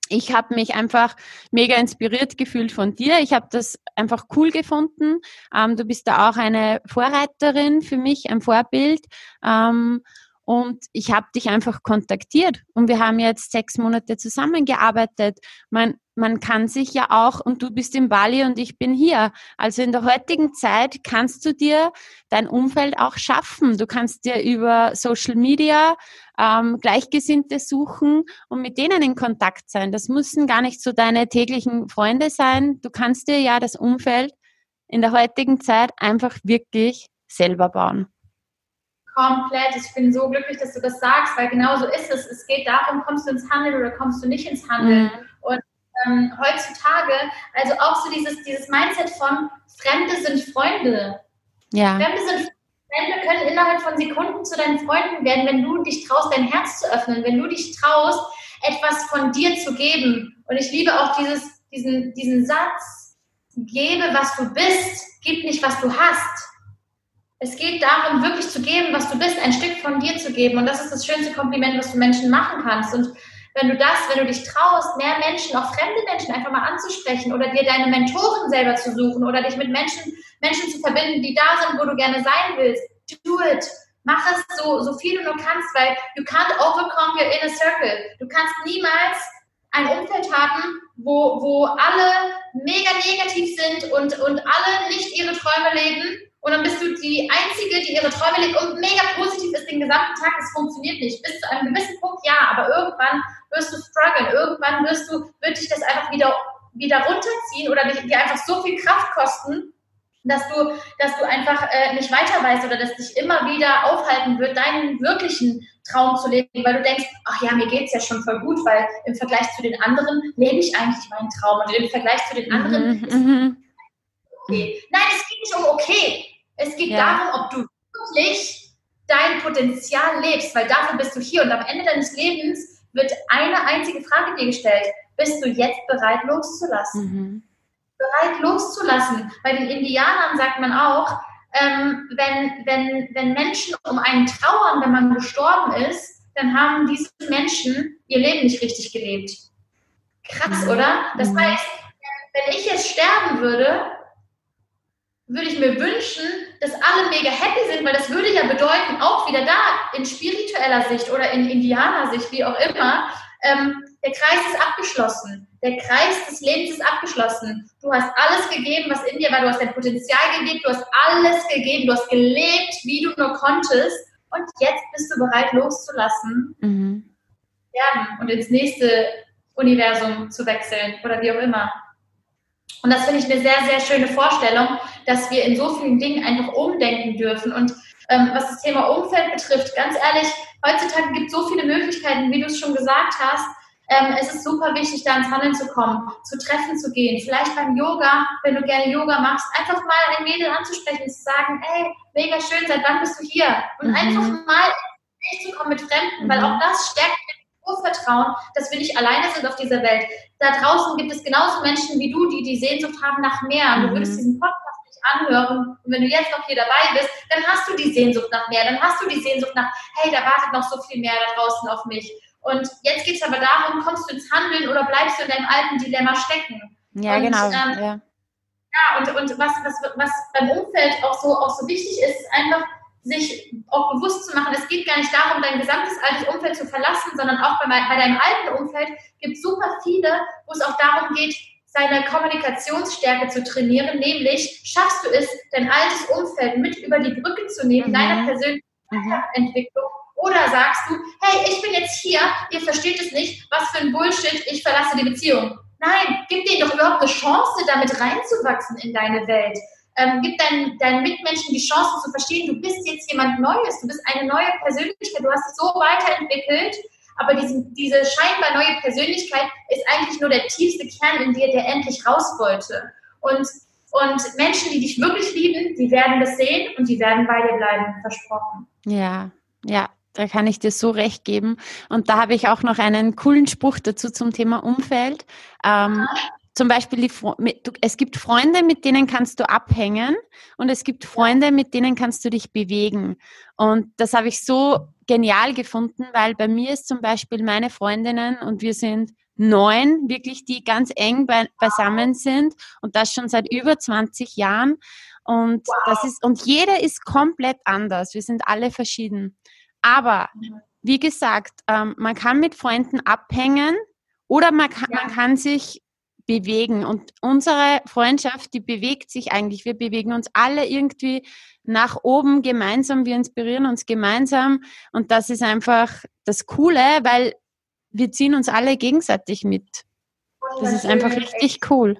S1: ich habe mich einfach mega inspiriert gefühlt von dir. Ich habe das einfach cool gefunden. Ähm, du bist da auch eine Vorreiterin für mich, ein Vorbild. Ähm, und ich habe dich einfach kontaktiert und wir haben jetzt sechs Monate zusammengearbeitet. Man, man kann sich ja auch, und du bist in Bali und ich bin hier. Also in der heutigen Zeit kannst du dir dein Umfeld auch schaffen. Du kannst dir über Social Media ähm, Gleichgesinnte suchen und mit denen in Kontakt sein. Das müssen gar nicht so deine täglichen Freunde sein. Du kannst dir ja das Umfeld in der heutigen Zeit einfach wirklich selber bauen
S2: komplett. Ich bin so glücklich, dass du das sagst, weil genau so ist es. Es geht darum, kommst du ins Handeln oder kommst du nicht ins Handeln. Mhm. Und ähm, heutzutage, also auch so dieses, dieses Mindset von Fremde sind Freunde. Ja. Fremde sind Fremde können innerhalb von Sekunden zu deinen Freunden werden, wenn du dich traust, dein Herz zu öffnen, wenn du dich traust, etwas von dir zu geben. Und ich liebe auch dieses, diesen, diesen Satz, gebe, was du bist, gib nicht, was du hast. Es geht darum, wirklich zu geben, was du bist, ein Stück von dir zu geben. Und das ist das schönste Kompliment, was du Menschen machen kannst. Und wenn du das, wenn du dich traust, mehr Menschen, auch fremde Menschen einfach mal anzusprechen oder dir deine Mentoren selber zu suchen oder dich mit Menschen, Menschen zu verbinden, die da sind, wo du gerne sein willst, do it. Mach es so, so viel du nur kannst, weil you can't overcome your inner circle. Du kannst niemals ein Umfeld haben, wo, wo alle mega negativ sind und, und alle nicht ihre Träume leben und dann bist du die Einzige, die ihre Träume lebt und mega positiv ist den gesamten Tag. Es funktioniert nicht. Bis zu einem gewissen Punkt ja, aber irgendwann wirst du strugglen. Irgendwann wirst du, wird dich das einfach wieder, wieder runterziehen oder dir einfach so viel Kraft kosten, dass du, dass du einfach äh, nicht weiter weißt oder dass dich immer wieder aufhalten wird, deinen wirklichen Traum zu leben, weil du denkst, ach ja, mir geht es ja schon voll gut, weil im Vergleich zu den anderen lebe ich eigentlich meinen Traum und im Vergleich zu den anderen mhm, ist mhm. okay. Nein, es geht nicht um okay. Es geht ja. darum, ob du wirklich dein Potenzial lebst, weil dafür bist du hier und am Ende deines Lebens wird eine einzige Frage dir gestellt. Bist du jetzt bereit loszulassen? Mhm. Bereit loszulassen. Bei den Indianern sagt man auch, ähm, wenn, wenn, wenn Menschen um einen trauern, wenn man gestorben ist, dann haben diese Menschen ihr Leben nicht richtig gelebt. Krass, mhm. oder? Das mhm. heißt, wenn ich jetzt sterben würde, würde ich mir wünschen, dass alle mega happy sind, weil das würde ja bedeuten, auch wieder da, in spiritueller Sicht oder in Indianer-Sicht, wie auch immer, ähm, der Kreis ist abgeschlossen. Der Kreis des Lebens ist abgeschlossen. Du hast alles gegeben, was in dir war. Du hast dein Potenzial gelebt. Du hast alles gegeben. Du hast gelebt, wie du nur konntest. Und jetzt bist du bereit, loszulassen mhm. und ins nächste Universum zu wechseln oder wie auch immer. Und das finde ich eine sehr, sehr schöne Vorstellung, dass wir in so vielen Dingen einfach umdenken dürfen. Und ähm, was das Thema Umfeld betrifft, ganz ehrlich, heutzutage gibt es so viele Möglichkeiten, wie du es schon gesagt hast. Ähm, es ist super wichtig, da ins Handeln zu kommen, zu Treffen zu gehen, vielleicht beim Yoga, wenn du gerne Yoga machst, einfach mal ein Mädel anzusprechen, zu sagen, hey, mega schön, seit wann bist du hier? Und mhm. einfach mal ins Gespräch zu kommen mit Fremden, mhm. weil auch das stärkt Urvertrauen, dass wir nicht alleine sind auf dieser Welt. Da draußen gibt es genauso Menschen wie du, die die Sehnsucht haben nach mehr. Und du würdest mhm. diesen Podcast nicht anhören. Und wenn du jetzt noch hier dabei bist, dann hast du die Sehnsucht nach mehr. Dann hast du die Sehnsucht nach, hey, da wartet noch so viel mehr da draußen auf mich. Und jetzt geht es aber darum, kommst du ins Handeln oder bleibst du in deinem alten Dilemma stecken?
S1: Ja,
S2: und,
S1: genau. Ähm,
S2: ja. ja, und, und was, was, was beim Umfeld auch so, auch so wichtig ist, ist einfach, sich auch bewusst zu machen, es geht gar nicht darum, dein gesamtes altes Umfeld zu verlassen, sondern auch bei, bei deinem alten Umfeld gibt es super viele, wo es auch darum geht, seine Kommunikationsstärke zu trainieren, nämlich schaffst du es, dein altes Umfeld mit über die Brücke zu nehmen, mhm. deiner persönlichen mhm. Entwicklung, oder sagst du, hey, ich bin jetzt hier, ihr versteht es nicht, was für ein Bullshit, ich verlasse die Beziehung. Nein, gib denen doch überhaupt eine Chance, damit reinzuwachsen in deine Welt. Ähm, gib deinen, deinen Mitmenschen die Chance zu verstehen, du bist jetzt jemand Neues, du bist eine neue Persönlichkeit, du hast dich so weiterentwickelt, aber diese, diese scheinbar neue Persönlichkeit ist eigentlich nur der tiefste Kern in dir, der endlich raus wollte. Und, und Menschen, die dich wirklich lieben, die werden das sehen und die werden bei dir bleiben, versprochen.
S1: Ja, ja, da kann ich dir so recht geben. Und da habe ich auch noch einen coolen Spruch dazu zum Thema Umfeld. Ähm, zum Beispiel, die, es gibt Freunde, mit denen kannst du abhängen und es gibt Freunde, mit denen kannst du dich bewegen. Und das habe ich so genial gefunden, weil bei mir ist zum Beispiel meine Freundinnen und wir sind neun, wirklich, die ganz eng bei, beisammen sind und das schon seit über 20 Jahren. Und wow. das ist, und jeder ist komplett anders. Wir sind alle verschieden. Aber wie gesagt, ähm, man kann mit Freunden abhängen oder man kann, ja. man kann sich bewegen. Und unsere Freundschaft, die bewegt sich eigentlich. Wir bewegen uns alle irgendwie nach oben gemeinsam. Wir inspirieren uns gemeinsam. Und das ist einfach das Coole, weil wir ziehen uns alle gegenseitig mit. Das ist einfach richtig cool.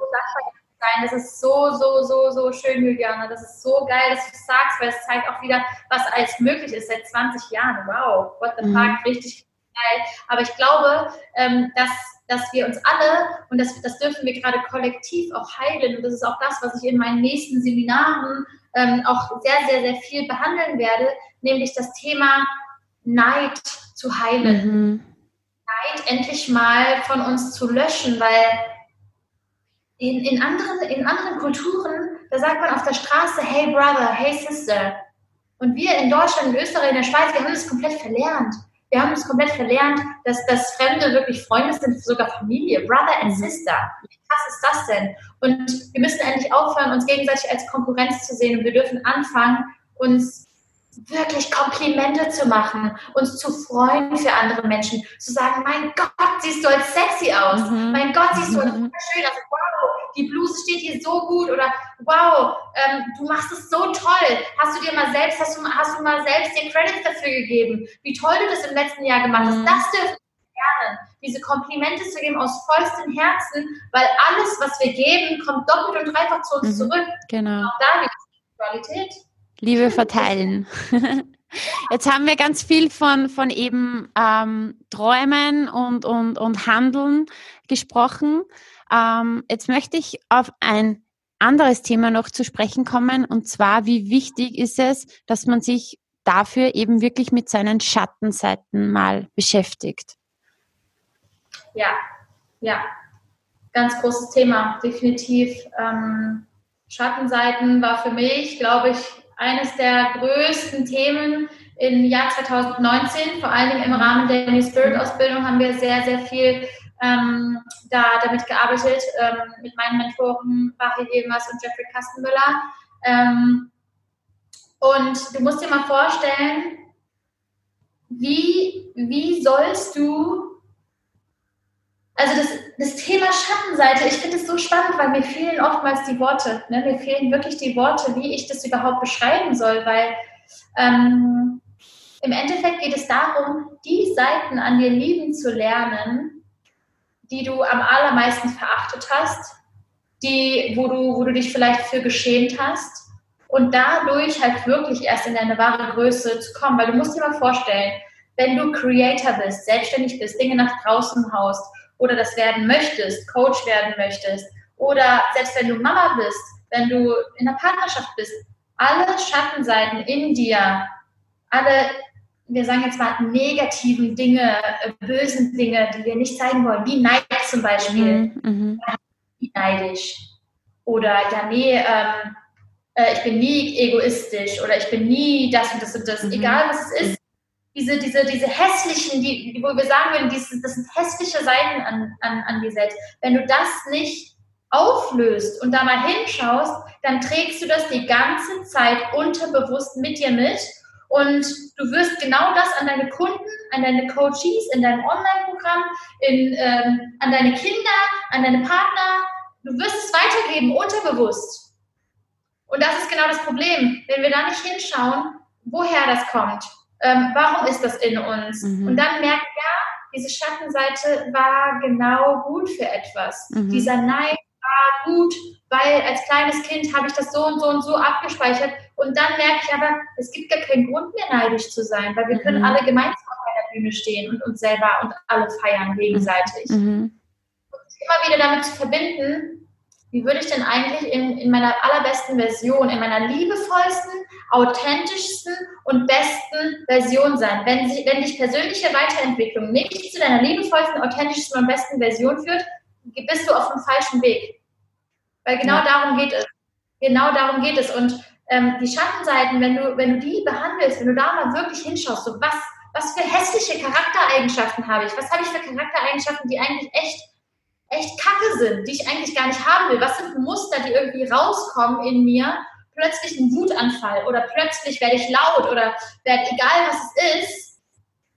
S2: Das ist so, so, so, so schön, Juliana. Das ist so geil, dass du sagst, weil es zeigt auch wieder, was alles möglich ist seit 20 Jahren. Wow, what the fuck, mhm. richtig geil. Aber ich glaube, ähm, dass dass wir uns alle, und das, das dürfen wir gerade kollektiv auch heilen, und das ist auch das, was ich in meinen nächsten Seminaren ähm, auch sehr, sehr, sehr viel behandeln werde, nämlich das Thema Neid zu heilen. Mhm. Neid endlich mal von uns zu löschen, weil in, in, anderen, in anderen Kulturen, da sagt man auf der Straße, hey Brother, hey Sister. Und wir in Deutschland, in Österreich, in der Schweiz, wir haben das komplett verlernt. Wir haben es komplett verlernt, dass, dass Fremde wirklich Freunde sind, sogar Familie, Brother and mhm. Sister. Wie krass ist das denn? Und wir müssen endlich aufhören, uns gegenseitig als Konkurrenz zu sehen. Und wir dürfen anfangen, uns wirklich Komplimente zu machen, uns zu freuen für andere Menschen, zu sagen, mein Gott, siehst du als sexy aus, mhm. mein Gott, siehst du als mhm. schön aus, wow, die Bluse steht hier so gut oder wow, ähm, du machst es so toll, hast du dir mal selbst, hast du, hast du mal selbst dir Credits dafür gegeben, wie toll du das im letzten Jahr gemacht hast, mhm. das dürfen wir lernen, diese Komplimente zu geben aus vollstem Herzen, weil alles, was wir geben, kommt doppelt und dreifach zu uns mhm. zurück.
S1: Genau.
S2: Auch da wieder Qualität.
S1: Liebe (laughs) verteilen. (laughs) Jetzt haben wir ganz viel von, von eben ähm, Träumen und, und, und Handeln gesprochen. Ähm, jetzt möchte ich auf ein anderes Thema noch zu sprechen kommen und zwar, wie wichtig ist es, dass man sich dafür eben wirklich mit seinen Schattenseiten mal beschäftigt.
S2: Ja, ja, ganz großes Thema, definitiv. Ähm, Schattenseiten war für mich, glaube ich, eines der größten Themen im Jahr 2019. Vor allen Dingen im Rahmen der New Spirit Ausbildung haben wir sehr, sehr viel ähm, da damit gearbeitet ähm, mit meinen Mentoren Bari Evers und Jeffrey Kastenmüller. Ähm, und du musst dir mal vorstellen, wie, wie sollst du also das, das Thema Schattenseite, ich finde es so spannend, weil mir fehlen oftmals die Worte. Ne? Mir fehlen wirklich die Worte, wie ich das überhaupt beschreiben soll, weil ähm, im Endeffekt geht es darum, die Seiten an dir lieben zu lernen, die du am allermeisten verachtet hast, die, wo du, wo du dich vielleicht für geschämt hast und dadurch halt wirklich erst in deine wahre Größe zu kommen. Weil du musst dir mal vorstellen, wenn du Creator bist, selbstständig bist, Dinge nach draußen haust oder das werden möchtest, Coach werden möchtest oder selbst wenn du Mama bist, wenn du in einer Partnerschaft bist, alle Schattenseiten in dir, alle, wir sagen jetzt mal, negativen Dinge, äh, bösen Dinge, die wir nicht zeigen wollen, wie Neid zum Beispiel, mhm, mhm. wie neidisch oder ja, nee, ähm, äh, ich bin nie egoistisch oder ich bin nie das und das und das, mhm. egal was es ist, diese, diese, diese hässlichen, die, wo wir sagen würden, das sind hässliche Seiten an, an, an dir selbst. Wenn du das nicht auflöst und da mal hinschaust, dann trägst du das die ganze Zeit unterbewusst mit dir mit Und du wirst genau das an deine Kunden, an deine Coaches, in deinem Online-Programm, ähm, an deine Kinder, an deine Partner, du wirst es weitergeben, unterbewusst. Und das ist genau das Problem. Wenn wir da nicht hinschauen, woher das kommt, ähm, warum ist das in uns? Mhm. Und dann merken, ja, diese Schattenseite war genau gut für etwas. Mhm. Dieser Neid war gut, weil als kleines Kind habe ich das so und so und so abgespeichert. Und dann merke ich aber, es gibt gar keinen Grund mehr neidisch zu sein, weil wir mhm. können alle gemeinsam auf einer Bühne stehen und uns selber und alle feiern gegenseitig. Mhm. Und immer wieder damit zu verbinden, wie würde ich denn eigentlich in, in meiner allerbesten Version, in meiner liebevollsten, authentischsten und besten Version sein? Wenn, sie, wenn dich persönliche Weiterentwicklung nicht zu deiner liebevollsten, authentischsten und besten Version führt, bist du auf dem falschen Weg. Weil genau ja. darum geht es. Genau darum geht es. Und ähm, die Schattenseiten, wenn du, wenn du die behandelst, wenn du da mal wirklich hinschaust, so was, was für hässliche Charaktereigenschaften habe ich? Was habe ich für Charaktereigenschaften, die eigentlich echt echt kacke sind, die ich eigentlich gar nicht haben will? Was sind Muster, die irgendwie rauskommen in mir? Plötzlich ein Wutanfall oder plötzlich werde ich laut oder werde, egal was es ist,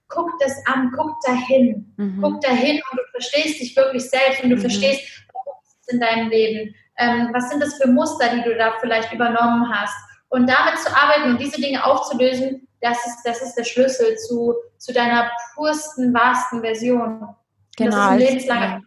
S2: guck das an, guck dahin. Mhm. Guck dahin und du verstehst dich wirklich selbst und du mhm. verstehst, warum ist es in deinem Leben? Ähm, was sind das für Muster, die du da vielleicht übernommen hast? Und damit zu arbeiten und diese Dinge aufzulösen, das ist, das ist der Schlüssel zu, zu deiner pursten, wahrsten Version.
S1: Genau. das ist ein lebenslanger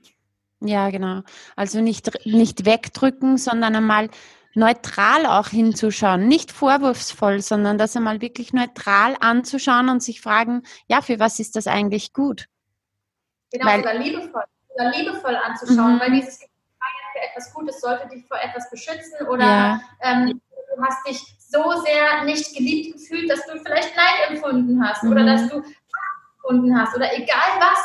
S1: ja, genau. Also nicht, nicht wegdrücken, sondern einmal neutral auch hinzuschauen. Nicht vorwurfsvoll, sondern das einmal wirklich neutral anzuschauen und sich fragen, ja, für was ist das eigentlich gut?
S2: Genau, weil, sogar liebevoll, sogar liebevoll anzuschauen, mhm. weil dieses für etwas Gutes sollte dich vor etwas beschützen oder ja. ähm, du hast dich so sehr nicht geliebt gefühlt, dass du vielleicht Neid empfunden hast mhm. oder dass du empfunden hast oder egal was,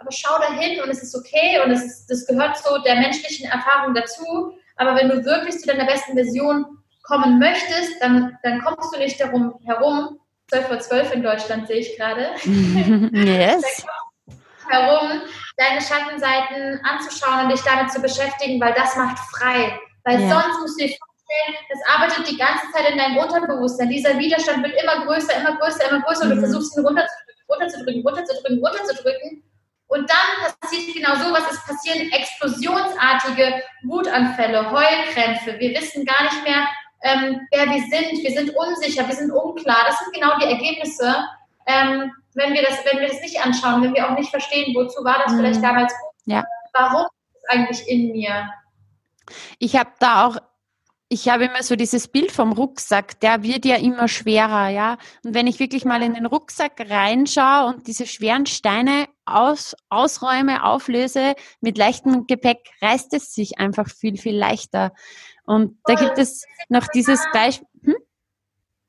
S2: aber schau dahin und es ist okay und es ist, das gehört so der menschlichen Erfahrung dazu. Aber wenn du wirklich zu deiner besten Version kommen möchtest, dann, dann kommst du nicht darum herum, 12 vor 12 in Deutschland sehe ich gerade, (laughs) yes. (laughs) herum, deine Schattenseiten anzuschauen und dich damit zu beschäftigen, weil das macht frei. Weil ja. sonst musst du dir vorstellen, das arbeitet die ganze Zeit in deinem Unterbewusstsein. Dieser Widerstand wird immer größer, immer größer, immer größer und du mhm. versuchst ihn runterzudrücken, runterzudrücken, runterzudrücken, runterzudrücken. Und dann passiert genau so, was ist passieren, explosionsartige Wutanfälle, Heulkrämpfe. Wir wissen gar nicht mehr, ähm, wer wir sind. Wir sind unsicher, wir sind unklar. Das sind genau die Ergebnisse, ähm, wenn, wir das, wenn wir das nicht anschauen, wenn wir auch nicht verstehen, wozu war das mhm. vielleicht damals gut. Ja. Warum ist es eigentlich in mir?
S1: Ich habe da auch ich habe immer so dieses Bild vom Rucksack, der wird ja immer schwerer, ja. Und wenn ich wirklich mal in den Rucksack reinschaue und diese schweren Steine aus, ausräume, auflöse mit leichtem Gepäck, reißt es sich einfach viel, viel leichter. Und da gibt es noch dieses Beispiel. Hm?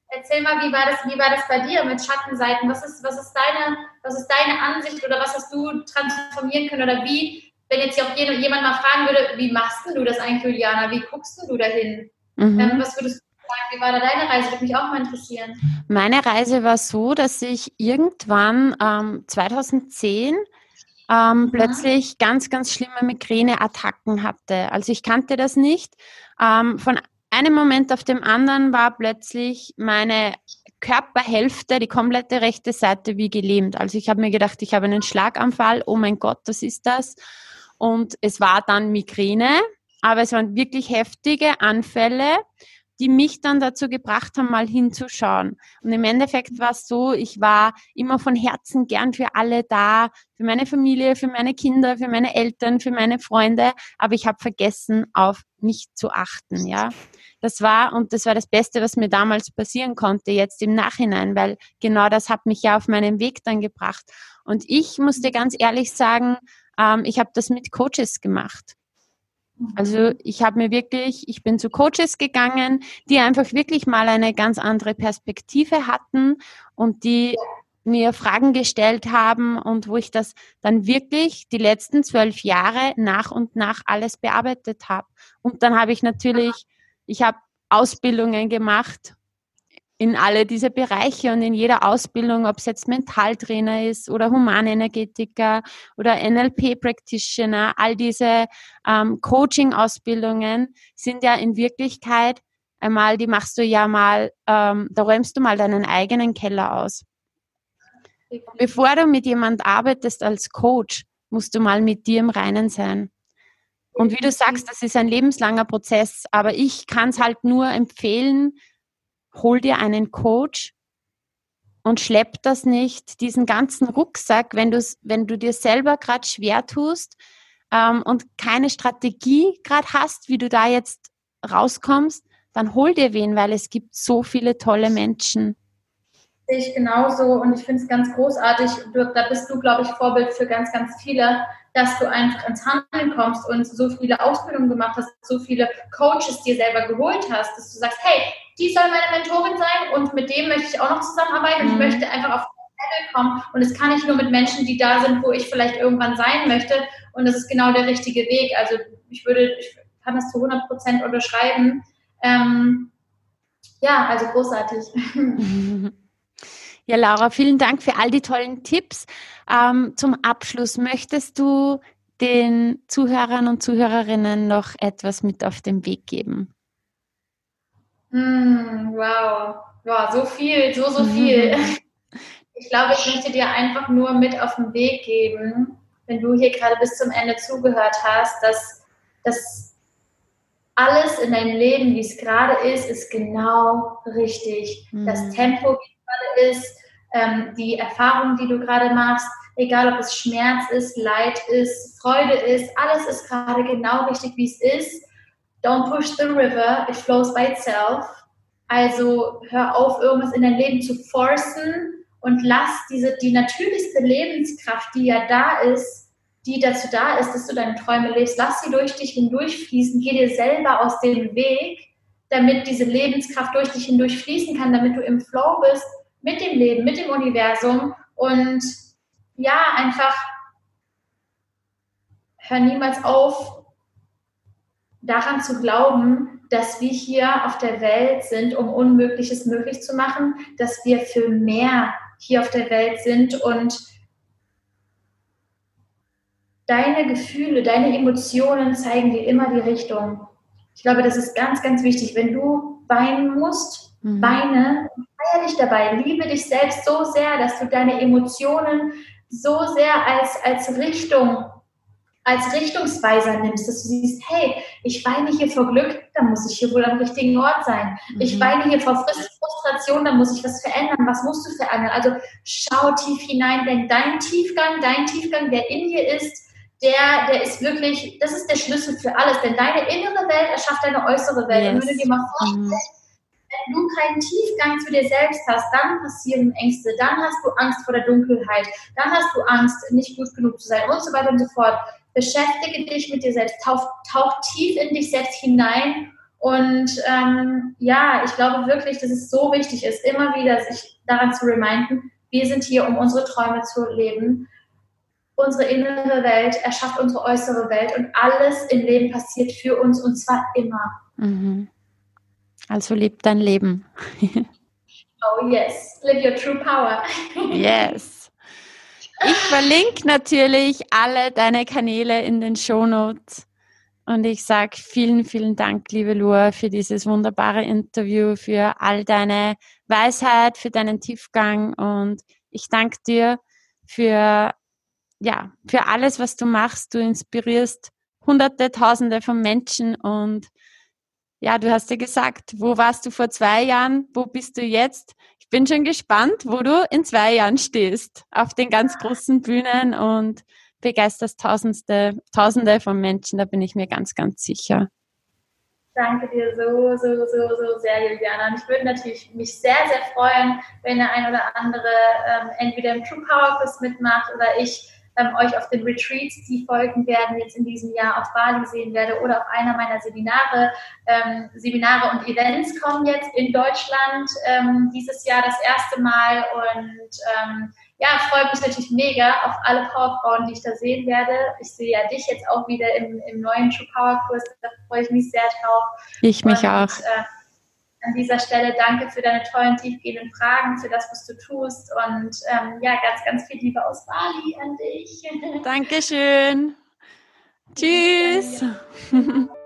S2: Erzähl mal, wie war das, wie war das bei dir mit Schattenseiten? Was ist, was ist deine, was ist deine Ansicht oder was hast du transformieren können oder wie wenn jetzt auch jemand mal fragen würde, wie machst du das eigentlich, Juliana? Wie guckst du dahin? Mhm. Ähm, was würdest du sagen? Wie war da deine Reise? Würde mich auch mal interessieren.
S1: Meine Reise war so, dass ich irgendwann ähm, 2010 ähm, mhm. plötzlich ganz, ganz schlimme Migräneattacken hatte. Also ich kannte das nicht. Ähm, von einem Moment auf dem anderen war plötzlich meine Körperhälfte, die komplette rechte Seite wie gelähmt. Also ich habe mir gedacht, ich habe einen Schlaganfall. Oh mein Gott, was ist das? Und es war dann Migräne, aber es waren wirklich heftige Anfälle, die mich dann dazu gebracht haben, mal hinzuschauen. Und im Endeffekt war es so, ich war immer von Herzen gern für alle da, für meine Familie, für meine Kinder, für meine Eltern, für meine Freunde, aber ich habe vergessen, auf mich zu achten, ja. Das war, und das war das Beste, was mir damals passieren konnte, jetzt im Nachhinein, weil genau das hat mich ja auf meinen Weg dann gebracht. Und ich musste ganz ehrlich sagen, ähm, ich habe das mit Coaches gemacht. Also mhm. ich habe mir wirklich, ich bin zu Coaches gegangen, die einfach wirklich mal eine ganz andere Perspektive hatten und die mir Fragen gestellt haben und wo ich das dann wirklich die letzten zwölf Jahre nach und nach alles bearbeitet habe. Und dann habe ich natürlich, ich habe Ausbildungen gemacht in alle diese Bereiche und in jeder Ausbildung, ob es jetzt Mentaltrainer ist oder Humanenergetiker oder NLP-Practitioner, all diese ähm, Coaching-Ausbildungen sind ja in Wirklichkeit einmal, die machst du ja mal, ähm, da räumst du mal deinen eigenen Keller aus. Bevor du mit jemand arbeitest als Coach, musst du mal mit dir im Reinen sein. Und wie du sagst, das ist ein lebenslanger Prozess, aber ich kann es halt nur empfehlen, hol dir einen Coach und schlepp das nicht, diesen ganzen Rucksack, wenn, wenn du dir selber gerade schwer tust ähm, und keine Strategie gerade hast, wie du da jetzt rauskommst, dann hol dir wen, weil es gibt so viele tolle Menschen
S2: sehe ich genauso und ich finde es ganz großartig. Da bist du, glaube ich, Vorbild für ganz, ganz viele, dass du einfach ins Handeln kommst und so viele Ausbildungen gemacht hast, so viele Coaches dir selber geholt hast, dass du sagst, hey, die soll meine Mentorin sein und mit dem möchte ich auch noch zusammenarbeiten und ich mhm. möchte einfach auf Level kommen und es kann ich nur mit Menschen, die da sind, wo ich vielleicht irgendwann sein möchte und das ist genau der richtige Weg. Also ich würde, ich kann das zu 100 Prozent unterschreiben. Ähm, ja, also großartig.
S1: Ja, Laura, vielen Dank für all die tollen Tipps. Ähm, zum Abschluss möchtest du den Zuhörern und Zuhörerinnen noch etwas mit auf den Weg geben?
S2: Mm, wow, wow, so viel, so, so viel. Ich glaube, ich möchte dir einfach nur mit auf den Weg geben, wenn du hier gerade bis zum Ende zugehört hast, dass, dass alles in deinem Leben, wie es gerade ist, ist genau richtig. Mhm. Das Tempo, wie es gerade ist, ähm, die Erfahrung, die du gerade machst, egal ob es Schmerz ist, Leid ist, Freude ist, alles ist gerade genau richtig, wie es ist. Don't push the river, it flows by itself. Also hör auf, irgendwas in dein Leben zu forcen und lass diese, die natürlichste Lebenskraft, die ja da ist, die dazu da ist, dass du deine Träume lebst, lass sie durch dich hindurchfließen, geh dir selber aus dem Weg, damit diese Lebenskraft durch dich hindurch fließen kann, damit du im Flow bist mit dem Leben, mit dem Universum und ja, einfach hör niemals auf, daran zu glauben, dass wir hier auf der Welt sind, um Unmögliches möglich zu machen, dass wir für mehr hier auf der Welt sind und deine Gefühle, deine Emotionen zeigen dir immer die Richtung. Ich glaube, das ist ganz, ganz wichtig. Wenn du weinen musst, mhm. weine feier dich dabei, liebe dich selbst so sehr, dass du deine Emotionen so sehr als, als Richtung, als Richtungsweiser nimmst, dass du siehst, hey, ich weine hier vor Glück, dann muss ich hier wohl am richtigen Ort sein. Mhm. Ich weine hier vor Frustration, dann muss ich was verändern. Was musst du verändern? Also schau tief hinein, denn dein Tiefgang, dein Tiefgang, der in dir ist, der, der ist wirklich, das ist der Schlüssel für alles, denn deine innere Welt erschafft deine äußere Welt. Yes. Und wenn du dir mal vorstellst, mhm wenn du keinen Tiefgang zu dir selbst hast, dann passieren Ängste, dann hast du Angst vor der Dunkelheit, dann hast du Angst, nicht gut genug zu sein und so weiter und so fort. Beschäftige dich mit dir selbst, tauch, tauch tief in dich selbst hinein und ähm, ja, ich glaube wirklich, dass es so wichtig ist, immer wieder sich daran zu reminden, wir sind hier, um unsere Träume zu leben. Unsere innere Welt erschafft unsere äußere Welt und alles im Leben passiert für uns und zwar immer. Mhm.
S1: Also leb dein Leben. (laughs)
S2: oh yes, live your true power. (laughs)
S1: yes. Ich verlinke natürlich alle deine Kanäle in den Show Notes. Und ich sage vielen, vielen Dank, liebe Lua, für dieses wunderbare Interview, für all deine Weisheit, für deinen Tiefgang. Und ich danke dir für, ja, für alles, was du machst. Du inspirierst Hunderte, Tausende von Menschen und ja, du hast ja gesagt, wo warst du vor zwei Jahren? Wo bist du jetzt? Ich bin schon gespannt, wo du in zwei Jahren stehst. Auf den ganz großen Bühnen und begeisterst Tausendste, Tausende von Menschen. Da bin ich mir ganz, ganz sicher.
S2: Danke dir so, so, so, so sehr, Juliana. Und ich würde natürlich mich sehr, sehr freuen, wenn der ein oder andere ähm, entweder im True Power Kurs mitmacht oder ich ähm, euch auf den Retreats, die folgen werden, jetzt in diesem Jahr auf Bali sehen werde oder auf einer meiner Seminare. Ähm, Seminare und Events kommen jetzt in Deutschland ähm, dieses Jahr das erste Mal und ähm, ja, freue mich natürlich mega auf alle Powerfrauen, die ich da sehen werde. Ich sehe ja dich jetzt auch wieder im, im neuen True Power Kurs, da freue ich mich sehr drauf.
S1: Ich mich und, auch. Äh,
S2: an dieser Stelle danke für deine tollen, tiefgehenden Fragen, für das, was du tust. Und ähm, ja, ganz, ganz viel Liebe aus Bali an dich.
S1: Dankeschön. (laughs) Tschüss. (laughs)